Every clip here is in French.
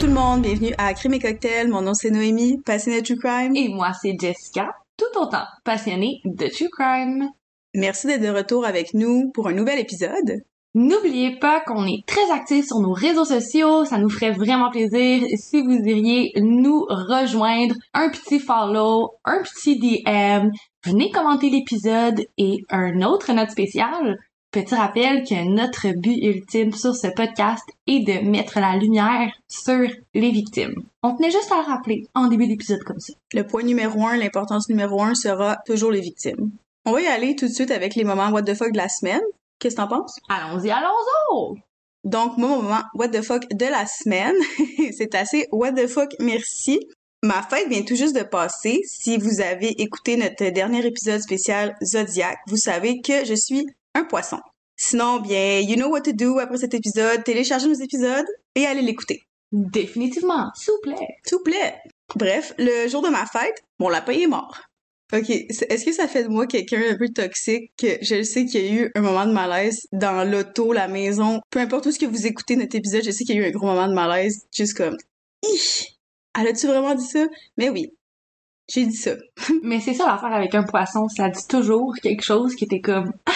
Tout le monde, bienvenue à Crime et Cocktail. Mon nom c'est Noémie, passionnée de True Crime. Et moi, c'est Jessica, tout autant passionnée de True Crime. Merci d'être de retour avec nous pour un nouvel épisode. N'oubliez pas qu'on est très actifs sur nos réseaux sociaux, ça nous ferait vraiment plaisir si vous iriez nous rejoindre, un petit follow, un petit DM, venez commenter l'épisode et un autre note spéciale. Petit rappel que notre but ultime sur ce podcast est de mettre la lumière sur les victimes. On tenait juste à le rappeler en début d'épisode comme ça. Le point numéro un, l'importance numéro un sera toujours les victimes. On va y aller tout de suite avec les moments what the fuck de la semaine. Qu'est-ce que t'en penses? Allons-y, allons-y! Donc, mon moment what the fuck de la semaine, c'est assez what the fuck merci. Ma fête vient tout juste de passer. Si vous avez écouté notre dernier épisode spécial Zodiac, vous savez que je suis un poisson. Sinon, bien, you know what to do après cet épisode. Téléchargez nos épisodes et allez l'écouter. Définitivement, s'il vous plaît. S'il vous plaît. Bref, le jour de ma fête, mon lapin est mort. Ok, est-ce que ça fait de moi quelqu'un un peu toxique que je sais qu'il y a eu un moment de malaise dans l'auto, la maison, peu importe où ce que vous écoutez notre épisode, je sais qu'il y a eu un gros moment de malaise, juste comme, Ih! Elle a-tu vraiment dit ça? Mais oui, j'ai dit ça. Mais c'est ça l'affaire avec un poisson, ça dit toujours quelque chose qui était comme, ah!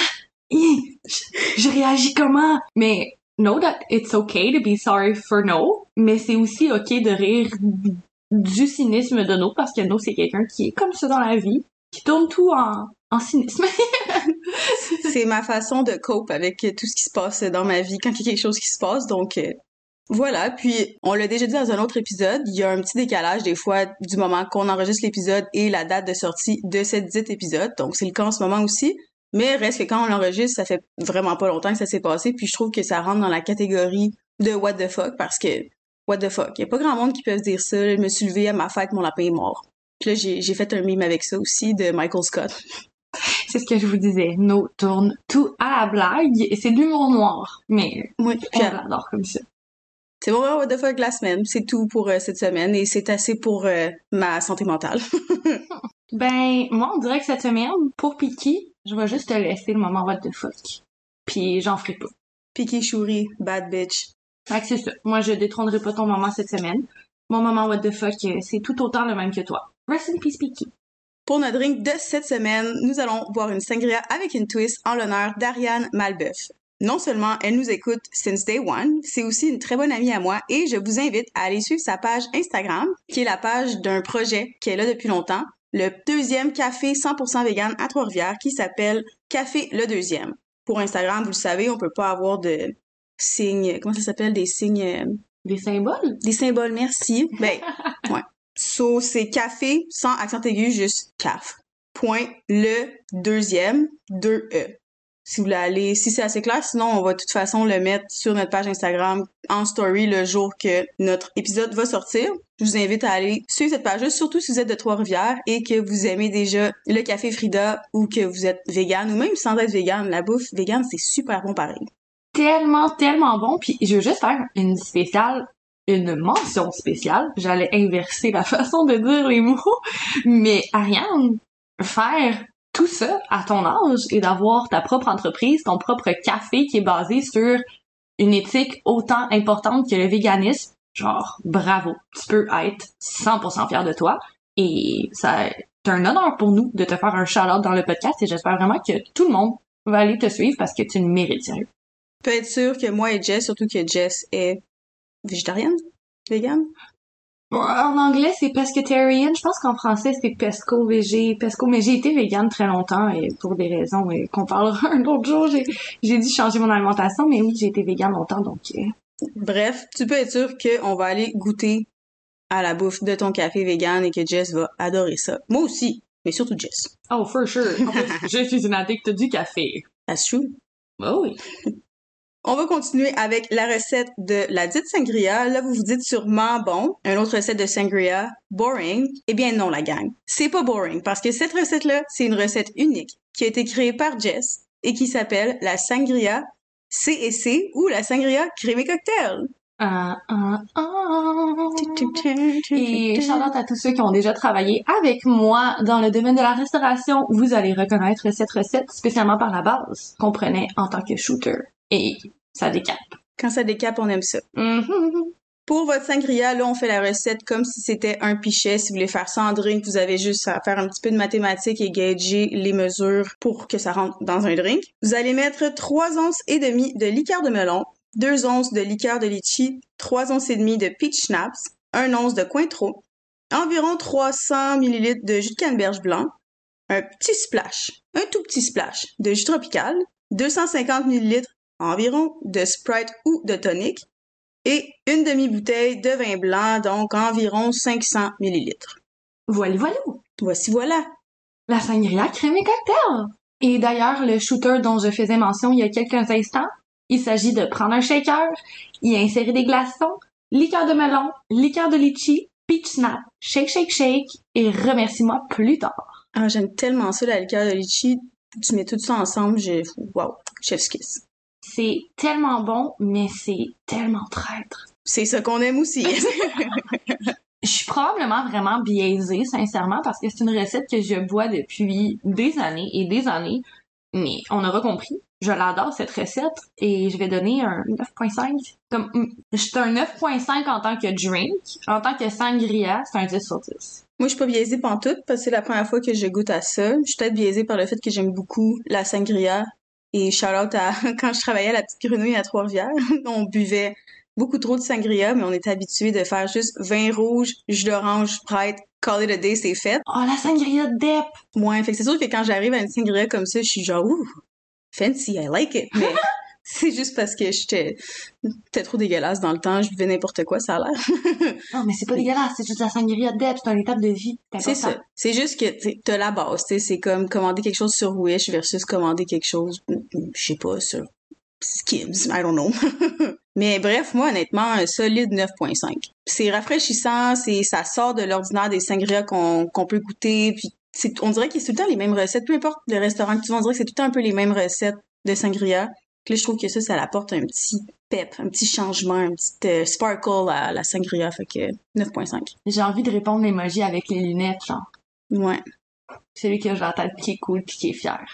Je, réagis comment? Mais know that it's okay to be sorry for no, mais c'est aussi ok de rire du cynisme de No parce que No c'est quelqu'un qui est comme ça dans la vie, qui tourne tout en, cynisme. c'est ma façon de cope avec tout ce qui se passe dans ma vie quand il y a quelque chose qui se passe, donc euh, voilà. Puis on l'a déjà dit dans un autre épisode, il y a un petit décalage des fois du moment qu'on enregistre l'épisode et la date de sortie de dite épisode, donc c'est le cas en ce moment aussi. Mais reste que quand on l'enregistre, ça fait vraiment pas longtemps que ça s'est passé, puis je trouve que ça rentre dans la catégorie de what the fuck parce que what the fuck, y a pas grand monde qui peut se dire ça. Je me suis levée à ma fête, mon lapin est mort. Puis là j'ai fait un mime avec ça aussi de Michael Scott. c'est ce que je vous disais. No tourne tout à la blague et c'est de l'humour noir, mais Oui, on l'adore comme ça. c'est mon what the fuck la semaine. C'est tout pour euh, cette semaine et c'est assez pour euh, ma santé mentale. Ben, moi, on dirait que cette semaine, pour Piki, je vais juste te laisser le moment what the fuck. Puis j'en ferai pas. Piki Chouri, bad bitch. Fait que c'est ça. Moi, je détrônerai pas ton moment cette semaine. Mon moment what the fuck, euh, c'est tout autant le même que toi. Rest in peace, Piki. Pour notre drink de cette semaine, nous allons boire une sangria avec une twist en l'honneur d'Ariane Malbeuf. Non seulement elle nous écoute since day one, c'est aussi une très bonne amie à moi et je vous invite à aller suivre sa page Instagram, qui est la page d'un projet qu'elle a depuis longtemps, le deuxième café 100% vegan à Trois-Rivières qui s'appelle Café le deuxième. Pour Instagram, vous le savez, on peut pas avoir de signes, comment ça s'appelle, des signes, euh, Des symboles? des symboles, merci. Ben, ouais. So, c'est café sans accent aigu, juste caf. Point le deuxième, deux E. Si vous voulez aller, si c'est assez clair, sinon on va de toute façon le mettre sur notre page Instagram en story le jour que notre épisode va sortir. Je vous invite à aller suivre cette page-là, surtout si vous êtes de Trois-Rivières et que vous aimez déjà le café Frida ou que vous êtes vegan ou même sans être vegan. La bouffe vegan, c'est super bon pareil. Tellement, tellement bon. Puis je veux juste faire une spéciale, une mention spéciale. J'allais inverser la façon de dire les mots. Mais Ariane, faire tout ça à ton âge et d'avoir ta propre entreprise, ton propre café qui est basé sur une éthique autant importante que le véganisme, genre bravo, tu peux être 100% fier de toi et ça c'est un honneur pour nous de te faire un shout-out dans le podcast et j'espère vraiment que tout le monde va aller te suivre parce que tu le mérites sérieux. peut être sûr que moi et Jess, surtout que Jess est végétarienne, vegan. Bon, En anglais, c'est pescatarian. Je pense qu'en français, c'est pesco, végé, pesco. Mais j'ai été végane très longtemps et pour des raisons euh, qu'on parlera un autre jour. J'ai, j'ai dû changer mon alimentation, mais oui, j'ai été végane longtemps, donc euh, Bref, tu peux être sûr qu'on va aller goûter à la bouffe de ton café vegan et que Jess va adorer ça. Moi aussi, mais surtout Jess. Oh, for sure. En plus, je suis une addict du café. That's true. Oh oui. On va continuer avec la recette de la dite sangria. Là, vous vous dites sûrement, bon, une autre recette de sangria, boring. Eh bien non, la gang. C'est pas boring parce que cette recette-là, c'est une recette unique qui a été créée par Jess et qui s'appelle la sangria C&C ou la sangria crémé cocktail. Ah, ah, ah. Et shout out à tous ceux qui ont déjà travaillé avec moi dans le domaine de la restauration. Vous allez reconnaître cette recette spécialement par la base qu'on prenait en tant que shooter. Et ça décape. Quand ça décape, on aime ça. Mhm. Pour votre sangria, là, on fait la recette comme si c'était un pichet. Si vous voulez faire ça en drink, vous avez juste à faire un petit peu de mathématiques et gager les mesures pour que ça rentre dans un drink. Vous allez mettre 3 onces et demi de liqueur de melon, 2 onces de liqueur de litchi, 3 onces et demi de peach schnapps, 1 once de cointreau, environ 300 ml de jus de canneberge blanc, un petit splash, un tout petit splash de jus tropical, 250 ml environ de Sprite ou de tonic et une demi-bouteille de vin blanc, donc environ 500 ml. Voilà, voilà. Voici voilà. La sangria crème et cocktail. Et d'ailleurs, le shooter dont je faisais mention il y a quelques instants, il s'agit de prendre un shaker, y insérer des glaçons, liqueur de melon, liqueur de litchi, peach snap, shake, shake, shake, et remercie-moi plus tard. Ah, j'aime tellement ça, la liqueur de litchi. Tu mets tout ça ensemble, j'ai... Wow, chef's kiss. C'est tellement bon, mais c'est tellement traître. C'est ça qu'on aime aussi. Je suis probablement vraiment biaisée, sincèrement, parce que c'est une recette que je bois depuis des années et des années. Mais on aura compris. Je l'adore, cette recette, et je vais donner un 9.5. Comme, mm, je suis un 9.5 en tant que drink. En tant que sangria, c'est un 10 sur 10. Moi, je suis pas biaisée pantoute parce que c'est la première fois que je goûte à ça. Je suis peut-être biaisée par le fait que j'aime beaucoup la sangria. Et shout out à quand je travaillais à la petite grenouille à Trois-Rivières. on buvait beaucoup trop de sangria, mais on était habitué de faire juste vin rouge, jus d'orange, Sprite, call it a day, c'est fait. Oh, la sangria de Dep! Ouais, fait que c'est sûr que quand j'arrive à une sangria comme ça, je suis genre, ouh, fancy, I like it. Mais c'est juste parce que j'étais trop dégueulasse dans le temps, je buvais n'importe quoi, ça a l'air. Non, mais c'est pas dégueulasse, c'est juste la sangria de c'est une étape de vie. c'est ça. C'est juste que t'as la base, c'est comme commander quelque chose sur Wish versus commander quelque chose, je sais pas, sur Skims, I don't know. Mais bref, moi, honnêtement, un solide 9.5. C'est rafraîchissant, c'est, ça sort de l'ordinaire des sangria qu'on, qu'on peut goûter, puis on dirait que c'est tout le temps les mêmes recettes, peu importe le restaurant que tu vas, on dirait que c'est tout le temps un peu les mêmes recettes de sangria. Puis là, je trouve que ça, ça apporte un petit pep, un petit changement, un petit euh, sparkle à la sangria, fait que 9.5. J'ai envie de répondre l'emoji avec les lunettes, genre. Ouais. Celui qui a genre tête qui est cool pis qui est fier.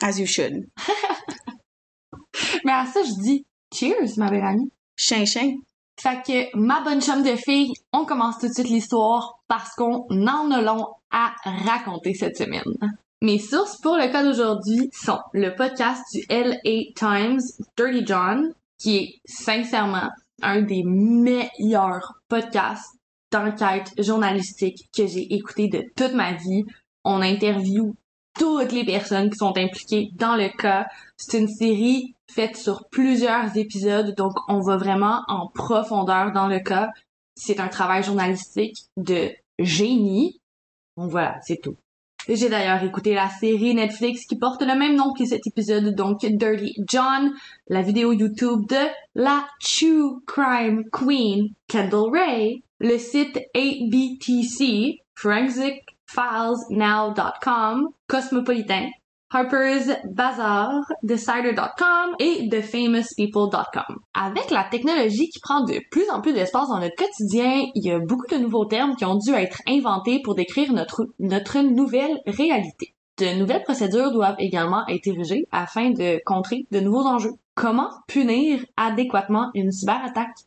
As you should. Mais à ça, je dis cheers, ma belle amie. Chien, chien. Fait que, ma bonne chum de fille, on commence tout de suite l'histoire parce qu'on en a long à raconter cette semaine. Mes sources pour le cas d'aujourd'hui sont le podcast du LA Times, Dirty John, qui est sincèrement un des meilleurs podcasts d'enquête journalistique que j'ai écouté de toute ma vie. On interview toutes les personnes qui sont impliquées dans le cas. C'est une série faite sur plusieurs épisodes, donc on va vraiment en profondeur dans le cas. C'est un travail journalistique de génie. Donc voilà, c'est tout. J'ai d'ailleurs écouté la série Netflix qui porte le même nom que cet épisode, donc Dirty John, la vidéo YouTube de la True Crime Queen Kendall Ray, le site ABTC, ForensicFilesNow.com, Cosmopolitan, Harper's Bazaar, Decider.com et TheFamousPeople.com. Avec la technologie qui prend de plus en plus d'espace dans notre quotidien, il y a beaucoup de nouveaux termes qui ont dû être inventés pour décrire notre, notre nouvelle réalité. De nouvelles procédures doivent également être érigées afin de contrer de nouveaux enjeux. Comment punir adéquatement une cyberattaque?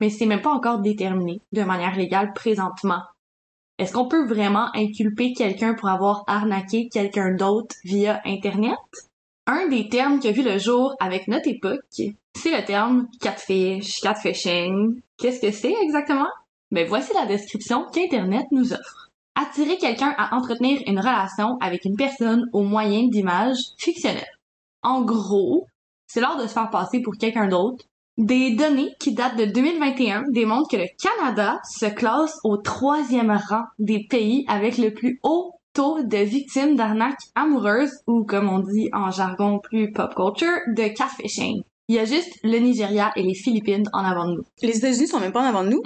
Mais c'est même pas encore déterminé de manière légale présentement. Est-ce qu'on peut vraiment inculper quelqu'un pour avoir arnaqué quelqu'un d'autre via Internet? Un des termes qui a vu le jour avec notre époque, c'est le terme catfish, catfishing. Qu'est-ce que c'est exactement? Ben voici la description qu'Internet nous offre. Attirer quelqu'un à entretenir une relation avec une personne au moyen d'images fictionnelles. En gros, c'est l'heure de se faire passer pour quelqu'un d'autre des données qui datent de 2021 démontrent que le Canada se classe au troisième rang des pays avec le plus haut taux de victimes d'arnaques amoureuses ou comme on dit en jargon plus pop culture, de catfishing. Il y a juste le Nigeria et les Philippines en avant de nous. Les États-Unis sont même pas en avant de nous.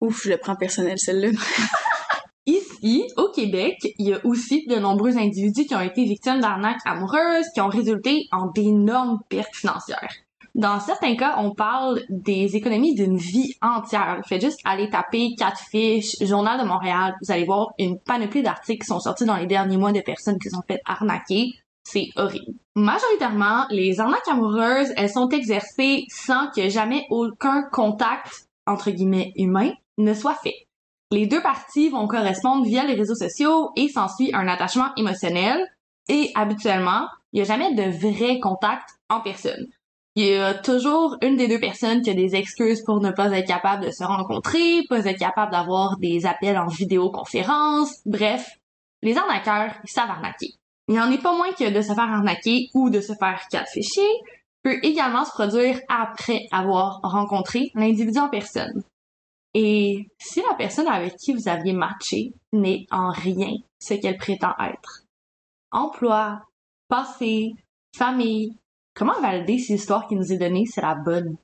Ouf, je le prends personnel, celle-là. Ici, au Québec, il y a aussi de nombreux individus qui ont été victimes d'arnaques amoureuses qui ont résulté en d'énormes pertes financières. Dans certains cas, on parle des économies d'une vie entière. Faites juste aller taper quatre fiches, Journal de Montréal, vous allez voir une panoplie d'articles qui sont sortis dans les derniers mois de personnes qui sont faites arnaquer. C'est horrible. Majoritairement, les arnaques amoureuses, elles sont exercées sans ait jamais aucun contact entre guillemets humain ne soit fait. Les deux parties vont correspondre via les réseaux sociaux et s'ensuit un attachement émotionnel et habituellement, il n'y a jamais de vrai contact en personne. Il y a toujours une des deux personnes qui a des excuses pour ne pas être capable de se rencontrer, pas être capable d'avoir des appels en vidéoconférence, bref, les arnaqueurs, ils savent arnaquer. Il n'y en est pas moins que de se faire arnaquer ou de se faire catfisher peut également se produire après avoir rencontré l'individu en personne. Et si la personne avec qui vous aviez matché n'est en rien ce qu'elle prétend être, emploi, passé, famille, comment valider si l'histoire qui nous est donnée, c'est la bonne?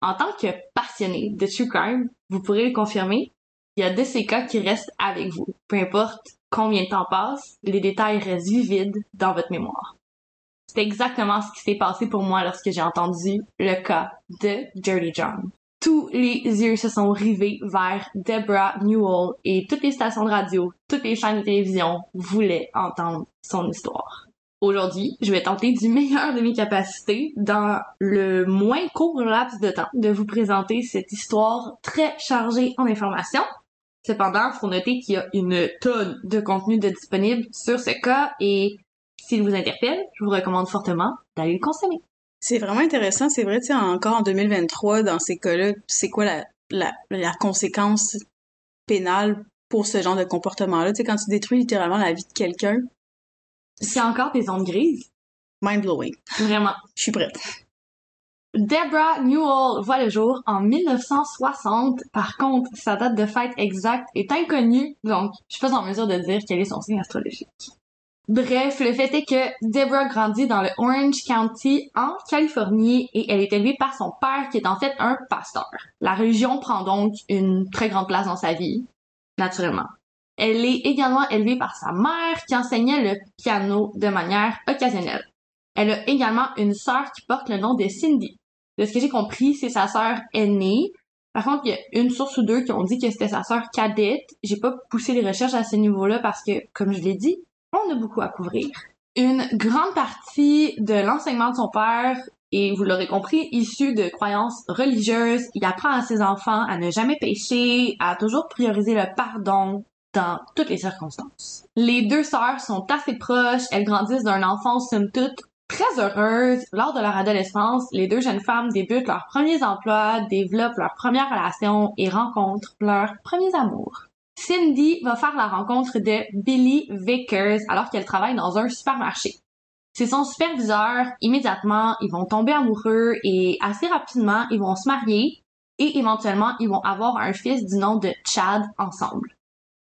En tant que passionné de true crime, vous pourrez le confirmer, il y a de ces cas qui restent avec vous. Peu importe combien de temps passe, les détails restent vivides dans votre mémoire. C'est exactement ce qui s'est passé pour moi lorsque j'ai entendu le cas de Dirty John. Tous les yeux se sont rivés vers Deborah Newell et toutes les stations de radio, toutes les chaînes de télévision voulaient entendre son histoire. Aujourd'hui, je vais tenter du meilleur de mes capacités dans le moins court laps de temps de vous présenter cette histoire très chargée en informations. Cependant, faut noter qu'il y a une tonne de contenu de disponible sur ce cas et s'il vous interpelle, je vous recommande fortement d'aller le consommer. C'est vraiment intéressant. C'est vrai, tu encore en 2023, dans ces cas-là, c'est quoi la, la, la conséquence pénale pour ce genre de comportement-là? Tu sais, quand tu détruis littéralement la vie de quelqu'un. C'est encore des ondes grises? Mind-blowing. Vraiment. Je suis prête. Deborah Newell voit le jour en 1960. Par contre, sa date de fête exacte est inconnue, donc je suis pas en mesure de dire quel est son signe astrologique. Bref, le fait est que Deborah grandit dans le Orange County en Californie et elle est élevée par son père qui est en fait un pasteur. La religion prend donc une très grande place dans sa vie, naturellement. Elle est également élevée par sa mère qui enseignait le piano de manière occasionnelle. Elle a également une sœur qui porte le nom de Cindy. De ce que j'ai compris, c'est sa sœur aînée. Par contre, il y a une source ou deux qui ont dit que c'était sa sœur cadette. J'ai pas poussé les recherches à ce niveau-là parce que, comme je l'ai dit, on a beaucoup à couvrir. Une grande partie de l'enseignement de son père et vous l'aurez compris, issu de croyances religieuses, il apprend à ses enfants à ne jamais pécher, à toujours prioriser le pardon dans toutes les circonstances. Les deux sœurs sont assez proches, elles grandissent d'un enfance somme toute très heureuse. Lors de leur adolescence, les deux jeunes femmes débutent leurs premiers emplois, développent leurs premières relations et rencontrent leurs premiers amours. Cindy va faire la rencontre de Billy Vickers alors qu'elle travaille dans un supermarché. C'est son superviseur, immédiatement, ils vont tomber amoureux et assez rapidement, ils vont se marier et éventuellement, ils vont avoir un fils du nom de Chad ensemble.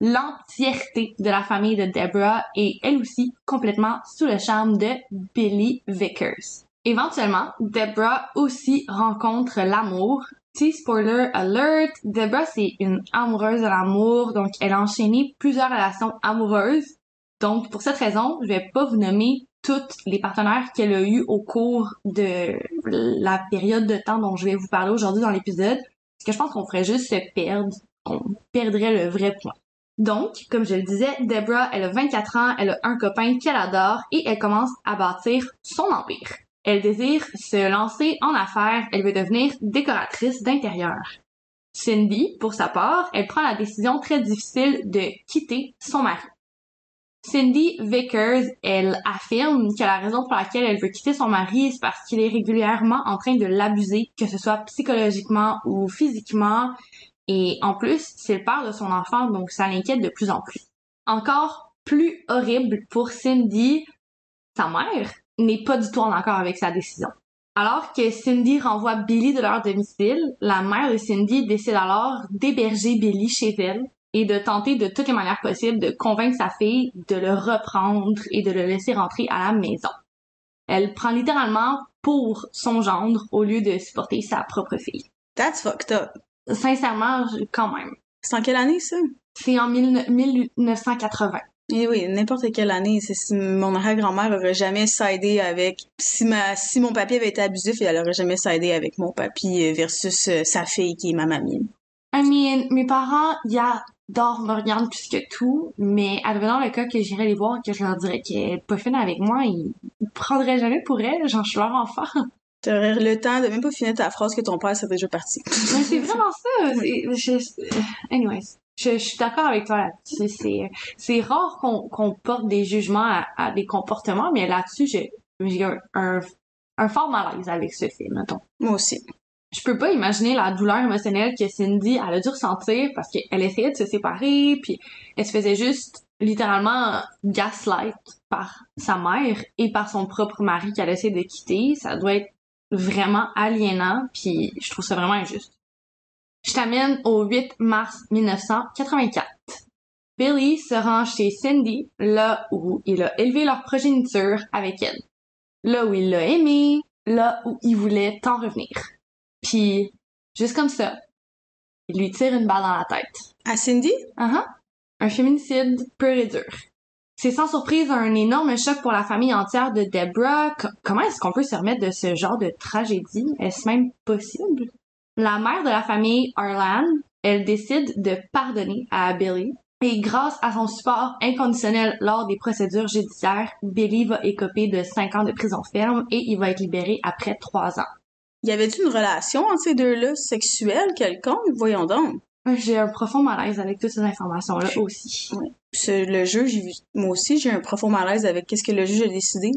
L'entièreté de la famille de Deborah est elle aussi complètement sous le charme de Billy Vickers. Éventuellement, Deborah aussi rencontre l'amour Petit spoiler alert, Deborah c'est une amoureuse de l'amour, donc elle a enchaîné plusieurs relations amoureuses. Donc pour cette raison, je vais pas vous nommer toutes les partenaires qu'elle a eu au cours de la période de temps dont je vais vous parler aujourd'hui dans l'épisode, parce que je pense qu'on ferait juste se perdre, on perdrait le vrai point. Donc, comme je le disais, Deborah, elle a 24 ans, elle a un copain qu'elle adore et elle commence à bâtir son empire. Elle désire se lancer en affaires, elle veut devenir décoratrice d'intérieur. Cindy, pour sa part, elle prend la décision très difficile de quitter son mari. Cindy Vickers, elle affirme que la raison pour laquelle elle veut quitter son mari, c'est parce qu'il est régulièrement en train de l'abuser, que ce soit psychologiquement ou physiquement. Et en plus, c'est le père de son enfant, donc ça l'inquiète de plus en plus. Encore plus horrible pour Cindy, sa mère, n'est pas du tout en accord avec sa décision. Alors que Cindy renvoie Billy de leur domicile, la mère de Cindy décide alors d'héberger Billy chez elle et de tenter de toutes les manières possibles de convaincre sa fille de le reprendre et de le laisser rentrer à la maison. Elle prend littéralement pour son gendre au lieu de supporter sa propre fille. That's fucked up. Sincèrement, quand même. C'est en quelle année, ça? C'est en 1980. Et eh oui, n'importe quelle année, c'est si mon arrière-grand-mère aurait jamais s'aidé avec si ma si mon papy avait été abusif, elle aurait jamais s'aidé avec mon papy versus euh, sa fille qui est ma mamie. I mean, mes parents, y adorent me regarder plus que tout, mais advenant le cas que j'irais les voir et que je leur dirais qu'elle est pas fine avec moi, ils, ils prendraient jamais pour elle, genre je suis leur enfant. T'aurais le temps de même pas finir ta phrase que ton père serait déjà parti. Mais c'est vraiment ça. je- anyways, je, je suis d'accord avec toi là-dessus. C'est, c'est rare qu'on, qu'on porte des jugements à, à des comportements, mais là-dessus, j'ai, j'ai un, un, un fort malaise avec ce film, mettons. Moi aussi. Je peux pas imaginer la douleur émotionnelle que Cindy elle a dû ressentir parce qu'elle essayait de se séparer, puis elle se faisait juste littéralement gaslight par sa mère et par son propre mari qu'elle essaie de quitter. Ça doit être vraiment aliénant, puis je trouve ça vraiment injuste. Je t'amène au 8 mars 1984. Billy se rend chez Cindy, là où il a élevé leur progéniture avec elle. Là où il l'a aimé, là où il voulait tant revenir. Puis, juste comme ça, il lui tire une balle dans la tête. À Cindy? Uh Un féminicide pur et dur. C'est sans surprise un énorme choc pour la famille entière de Deborah. Co- comment est-ce qu'on peut se remettre de ce genre de tragédie? Est-ce même possible? La mère de la famille, Arlan, elle décide de pardonner à Billy. Et grâce à son support inconditionnel lors des procédures judiciaires, Billy va écoper de 5 ans de prison ferme et il va être libéré après 3 ans. Y avait-tu une relation entre ces deux-là, sexuelle, quelconque? Voyons donc. J'ai un profond malaise avec toutes ces informations-là aussi. Ce- le juge, j'ai vu- moi aussi, j'ai un profond malaise avec qu'est-ce que le juge a décidé.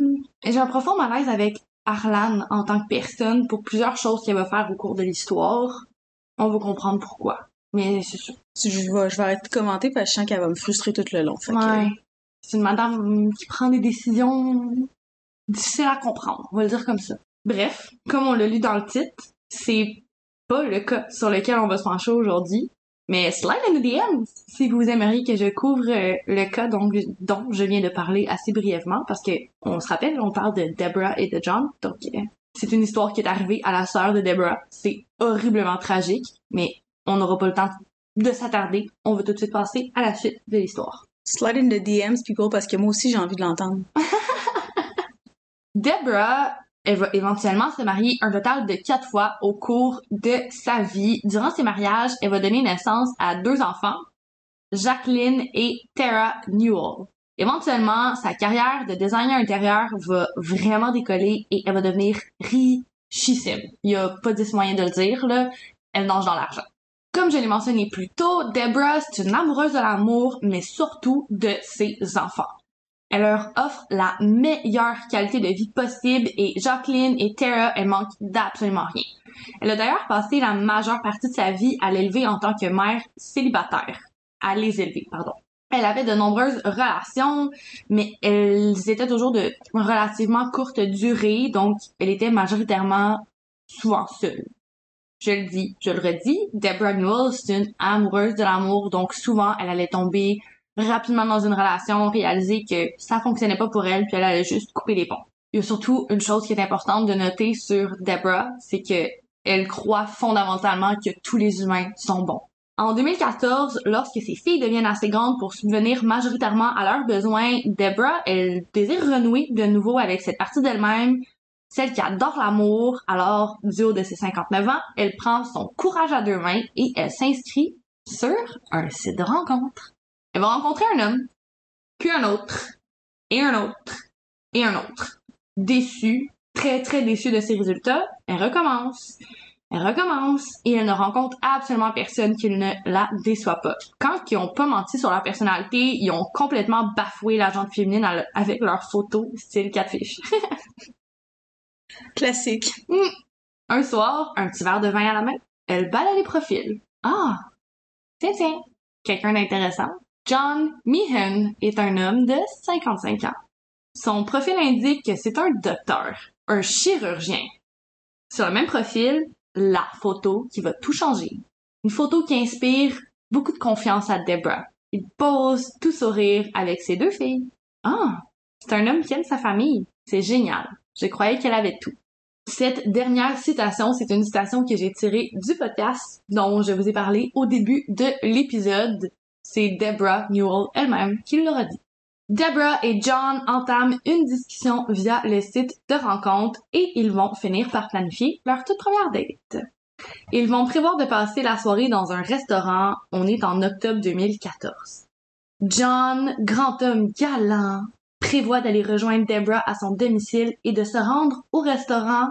J'ai un profond malaise avec Arlan en tant que personne pour plusieurs choses qu'elle va faire au cours de l'histoire. On va comprendre pourquoi. Mais c'est sûr. Je vais, je vais arrêter de commenter parce que je sens qu'elle va me frustrer tout le long. Que- Ouais. C'est une madame qui prend des décisions difficiles à comprendre. On va le dire comme ça. Bref, comme on l'a lu dans le titre, c'est pas le cas sur lequel on va se pencher aujourd'hui. Mais slide in the DMs si vous aimeriez que je couvre euh, le cas dont, dont je viens de parler assez brièvement parce que on se rappelle, on parle de Deborah et de John. Donc euh, c'est une histoire qui est arrivée à la sœur de Deborah. C'est horriblement tragique, mais on n'aura pas le temps de s'attarder. On va tout de suite passer à la suite de l'histoire. Slide in the DMs, people, parce que moi aussi, j'ai envie de l'entendre. Deborah, elle va éventuellement se marier un total de quatre fois au cours de sa vie. Durant ses mariages, elle va donner naissance à deux enfants, Jacqueline et Tara Newell. Éventuellement, sa carrière de designer intérieur va vraiment décoller et elle va devenir richissime. Il y a pas dix moyens de le dire, là. Elle nage dans l'argent. Comme je l'ai mentionné plus tôt, Deborah, c'est une amoureuse de l'amour, mais surtout de ses enfants. Elle leur offre la meilleure qualité de vie possible et Jacqueline et Tara, elles manquent d'absolument rien. Elle a d'ailleurs passé la majeure partie de sa vie à l'élever en tant que mère célibataire. À les élever, pardon. Elle avait de nombreuses relations, mais elles étaient toujours de relativement courte durée, donc elle était majoritairement souvent seule. Je le dis, je le redis, Deborah Newell, c'est une amoureuse de l'amour, donc souvent elle allait tomber rapidement dans une relation, réaliser que ça fonctionnait pas pour elle, puis elle allait juste couper les ponts. Il y a surtout une chose qui est importante de noter sur Deborah, c'est que elle croit fondamentalement que tous les humains sont bons. En 2014, lorsque ses filles deviennent assez grandes pour subvenir majoritairement à leurs besoins, Deborah, elle désire renouer de nouveau avec cette partie d'elle-même, celle qui adore l'amour. Alors, du haut de ses 59 ans, elle prend son courage à deux mains et elle s'inscrit sur un site de rencontre. Elle va rencontrer un homme, puis un autre, et un autre, et un autre. Déçue, très très déçue de ses résultats, elle recommence. Elle recommence et elle ne rencontre absolument personne qui ne la déçoit pas. Quand ils ont pas menti sur leur personnalité, ils ont complètement bafoué la gente féminine avec leurs photos style catfish. Classique. Un soir, un petit verre de vin à la main, elle balaye les profils. Ah! Tiens, tiens! Quelqu'un d'intéressant. John Meehan est un homme de 55 ans. Son profil indique que c'est un docteur, un chirurgien. Sur le même profil, la photo qui va tout changer. Une photo qui inspire beaucoup de confiance à Deborah. Il pose tout sourire avec ses deux filles. Ah! C'est un homme qui aime sa famille. C'est génial. Je croyais qu'elle avait tout. Cette dernière citation, c'est une citation que j'ai tirée du podcast dont je vous ai parlé au début de l'épisode. C'est Deborah Newell elle-même qui l'aura dit. Deborah et John entament une discussion via le site de rencontre et ils vont finir par planifier leur toute première date. Ils vont prévoir de passer la soirée dans un restaurant. On est en octobre 2014. John, grand homme galant, prévoit d'aller rejoindre Deborah à son domicile et de se rendre au restaurant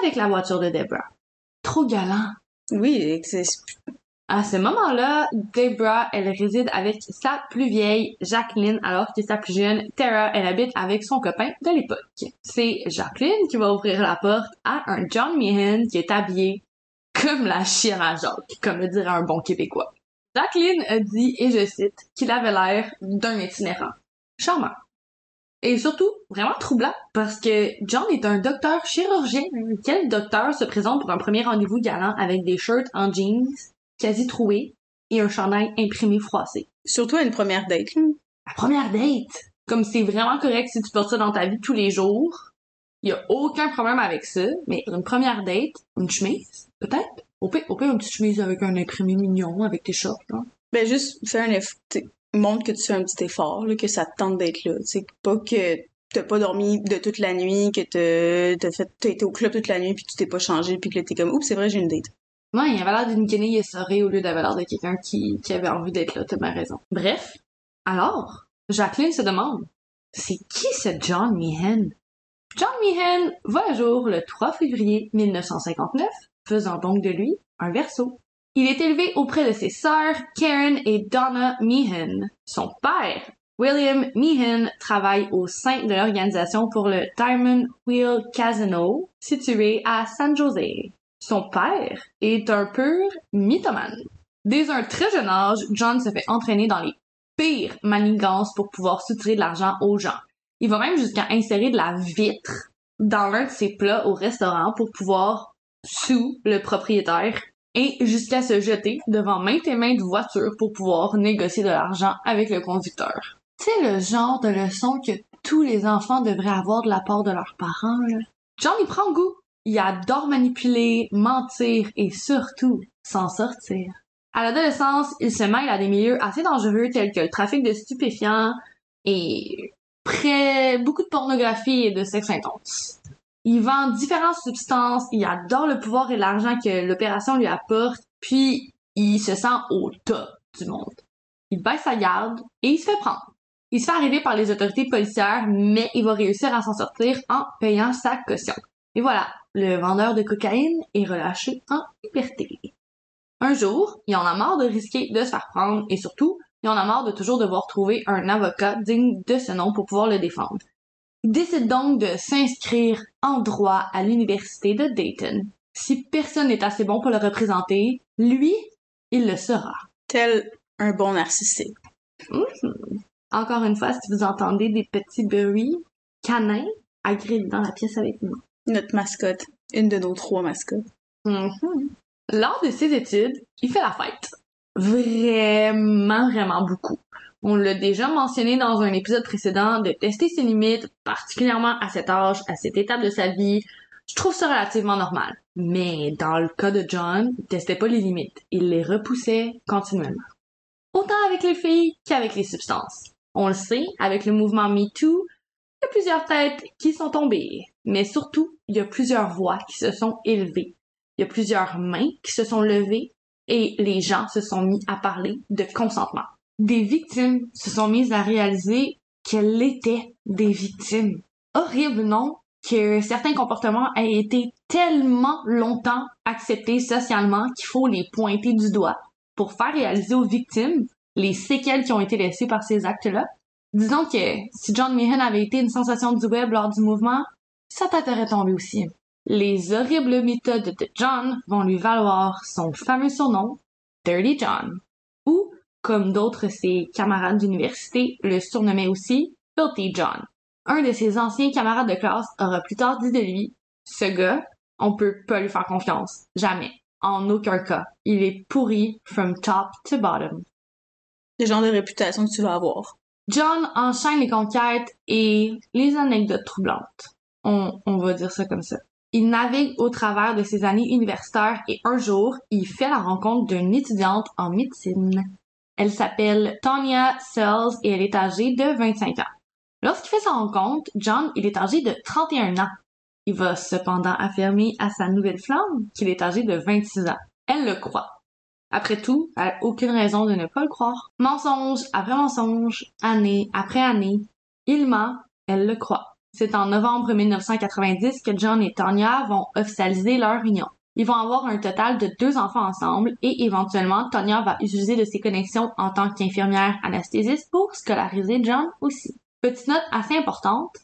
avec la voiture de Debra. Trop galant. Oui, c'est À ce moment-là, Debra, elle réside avec sa plus vieille, Jacqueline, alors que sa plus jeune, Tara, elle habite avec son copain de l'époque. C'est Jacqueline qui va ouvrir la porte à un John Meehan qui est habillé comme la chienne à Jacques, comme le dirait un bon Québécois. Jacqueline a dit, et je cite, qu'il avait l'air d'un itinérant. Charmant. Et surtout, vraiment troublant, parce que John est un docteur chirurgien. Quel docteur se présente pour un premier rendez-vous galant avec des shirts en jeans, quasi troués, et un chandail imprimé froissé? Surtout à une première date. La première date! Comme c'est vraiment correct si tu portes ça dans ta vie tous les jours. Il y a aucun problème avec ça, mais une première date, une chemise, peut-être? Au pire, au pire, une petite chemise avec un imprimé mignon, avec tes shorts, hein. Ben juste fais un effort. Montre que tu fais un petit effort, là, que ça te tente d'être là. C'est pas que t'as pas dormi de toute la nuit, que t'as fait t'as été au club toute la nuit puis tu t'es pas changé puis que t'es comme oups c'est vrai j'ai une date. Ouais, il avait l'air d'une guenille essorée au lieu d'avoir l'air de quelqu'un qui, qui avait envie d'être là, t'as bien raison. Bref, alors, Jacqueline se demande, c'est qui ce John Meehan? John Meehan voit le jour le 3 février 1959, faisant donc de lui un verso. Il est élevé auprès de ses sœurs Karen et Donna Meehan. Son père, William Meehan, travaille au sein de l'organisation pour le Diamond Wheel Casino, situé à San Jose. Son père est un pur mythomane. Dès un très jeune âge, John se fait entraîner dans les pires manigances pour pouvoir soutirer de l'argent aux gens. Il va même jusqu'à insérer de la vitre dans l'un de ses plats au restaurant pour pouvoir sous le propriétaire et jusqu'à se jeter devant maintes et maintes voitures pour pouvoir négocier de l'argent avec le conducteur. C'est le genre de leçon que tous les enfants devraient avoir de la part de leurs parents. Là. John y prend goût. Il adore manipuler, mentir et surtout s'en sortir. À l'adolescence, il se mêle à des milieux assez dangereux tels que le trafic de stupéfiants et près beaucoup de pornographie et de sexe intense. Il vend différentes substances, il adore le pouvoir et l'argent que l'opération lui apporte, puis il se sent au top du monde. Il baisse sa garde et il se fait prendre. Il se fait arrêter par les autorités policières, mais il va réussir à s'en sortir en payant sa caution. Et voilà, le vendeur de cocaïne est relâché en liberté. Un jour, il en a marre de risquer de se faire prendre et surtout, il en a marre de toujours devoir trouver un avocat digne de ce nom pour pouvoir le défendre. Il décide donc de s'inscrire en droit à l'université de Dayton. Si personne n'est assez bon pour le représenter, lui, il le sera. Tel un bon narcissique. Mhm. Encore une fois, si vous entendez des petits bruits canins, agréez dans la pièce avec nous. Notre mascotte. Une de nos trois mascottes. Mhm. Lors de ses études, il fait la fête. Vraiment, vraiment beaucoup. On l'a déjà mentionné dans un épisode précédent de tester ses limites, particulièrement à cet âge, à cette étape de sa vie. Je trouve ça relativement normal. Mais dans le cas de John, il testait pas les limites. Il les repoussait continuellement. Autant avec les filles qu'avec les substances. On le sait, avec le mouvement MeToo, il y a plusieurs têtes qui sont tombées. Mais surtout, il y a plusieurs voix qui se sont élevées. Il y a plusieurs mains qui se sont levées et les gens se sont mis à parler de consentement. Des victimes se sont mises à réaliser qu'elles étaient des victimes. Horrible, non? Que certains comportements aient été tellement longtemps acceptés socialement qu'il faut les pointer du doigt pour faire réaliser aux victimes les séquelles qui ont été laissées par ces actes-là. Disons que si John Meehan avait été une sensation du web lors du mouvement, sa tête aurait tombé aussi. Les horribles méthodes de John vont lui valoir son fameux surnom, Dirty John, ou, comme d'autres ses camarades d'université le surnommaient aussi, Filthy John. Un de ses anciens camarades de classe aura plus tard dit de lui, ce gars, on peut pas lui faire confiance. Jamais. En aucun cas. Il est pourri from top to bottom. Le genre de réputation que tu vas avoir. John enchaîne les conquêtes et les anecdotes troublantes. On, on va dire ça comme ça. Il navigue au travers de ses années universitaires et un jour, il fait la rencontre d'une étudiante en médecine. Elle s'appelle Tanya Sells et elle est âgée de 25 ans. Lorsqu'il fait sa rencontre, John, il est âgé de 31 ans. Il va cependant affirmer à sa nouvelle flamme qu'il est âgé de 26 ans. Elle le croit. Après tout, elle a aucune raison de ne pas le croire. Mensonge après mensonge, année après année, il ment, elle le croit. C'est en novembre 1990 que John et Tonya vont officialiser leur union. Ils vont avoir un total de deux enfants ensemble et éventuellement, Tonya va utiliser de ses connexions en tant qu'infirmière anesthésiste pour scolariser John aussi. Petite note assez importante,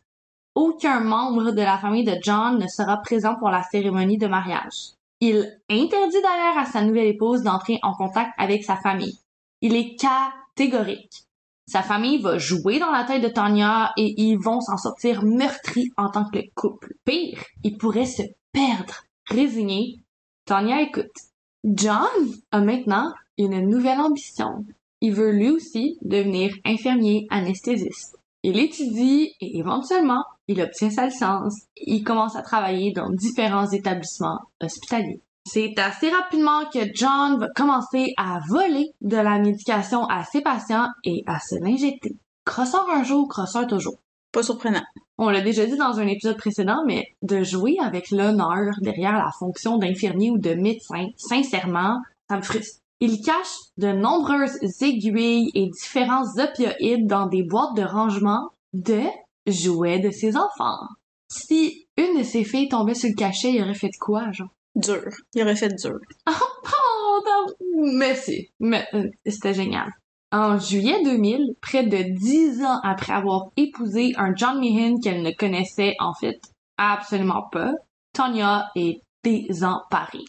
aucun membre de la famille de John ne sera présent pour la cérémonie de mariage. Il interdit d'ailleurs à sa nouvelle épouse d'entrer en contact avec sa famille. Il est catégorique. Sa famille va jouer dans la tête de Tanya et ils vont s'en sortir meurtris en tant que couple. Pire, ils pourraient se perdre. Résigné, Tanya écoute. John a maintenant une nouvelle ambition. Il veut lui aussi devenir infirmier anesthésiste. Il étudie et éventuellement, il obtient sa licence. Il commence à travailler dans différents établissements hospitaliers. C'est assez rapidement que John va commencer à voler de la médication à ses patients et à se l'injecter. Crosseur un jour, crosseur toujours. Pas surprenant. On l'a déjà dit dans un épisode précédent, mais de jouer avec l'honneur derrière la fonction d'infirmier ou de médecin, sincèrement, ça me frustre. Il cache de nombreuses aiguilles et différents opioïdes dans des boîtes de rangement de jouets de ses enfants. Si une de ses filles tombait sur le cachet, il aurait fait quoi, genre? Dur. Il aurait fait dur. Oh, oh, merci. Mais euh, c'était génial. En juillet 2000, près de dix ans après avoir épousé un John Meehan qu'elle ne connaissait en fait absolument pas, Tonya est désemparée.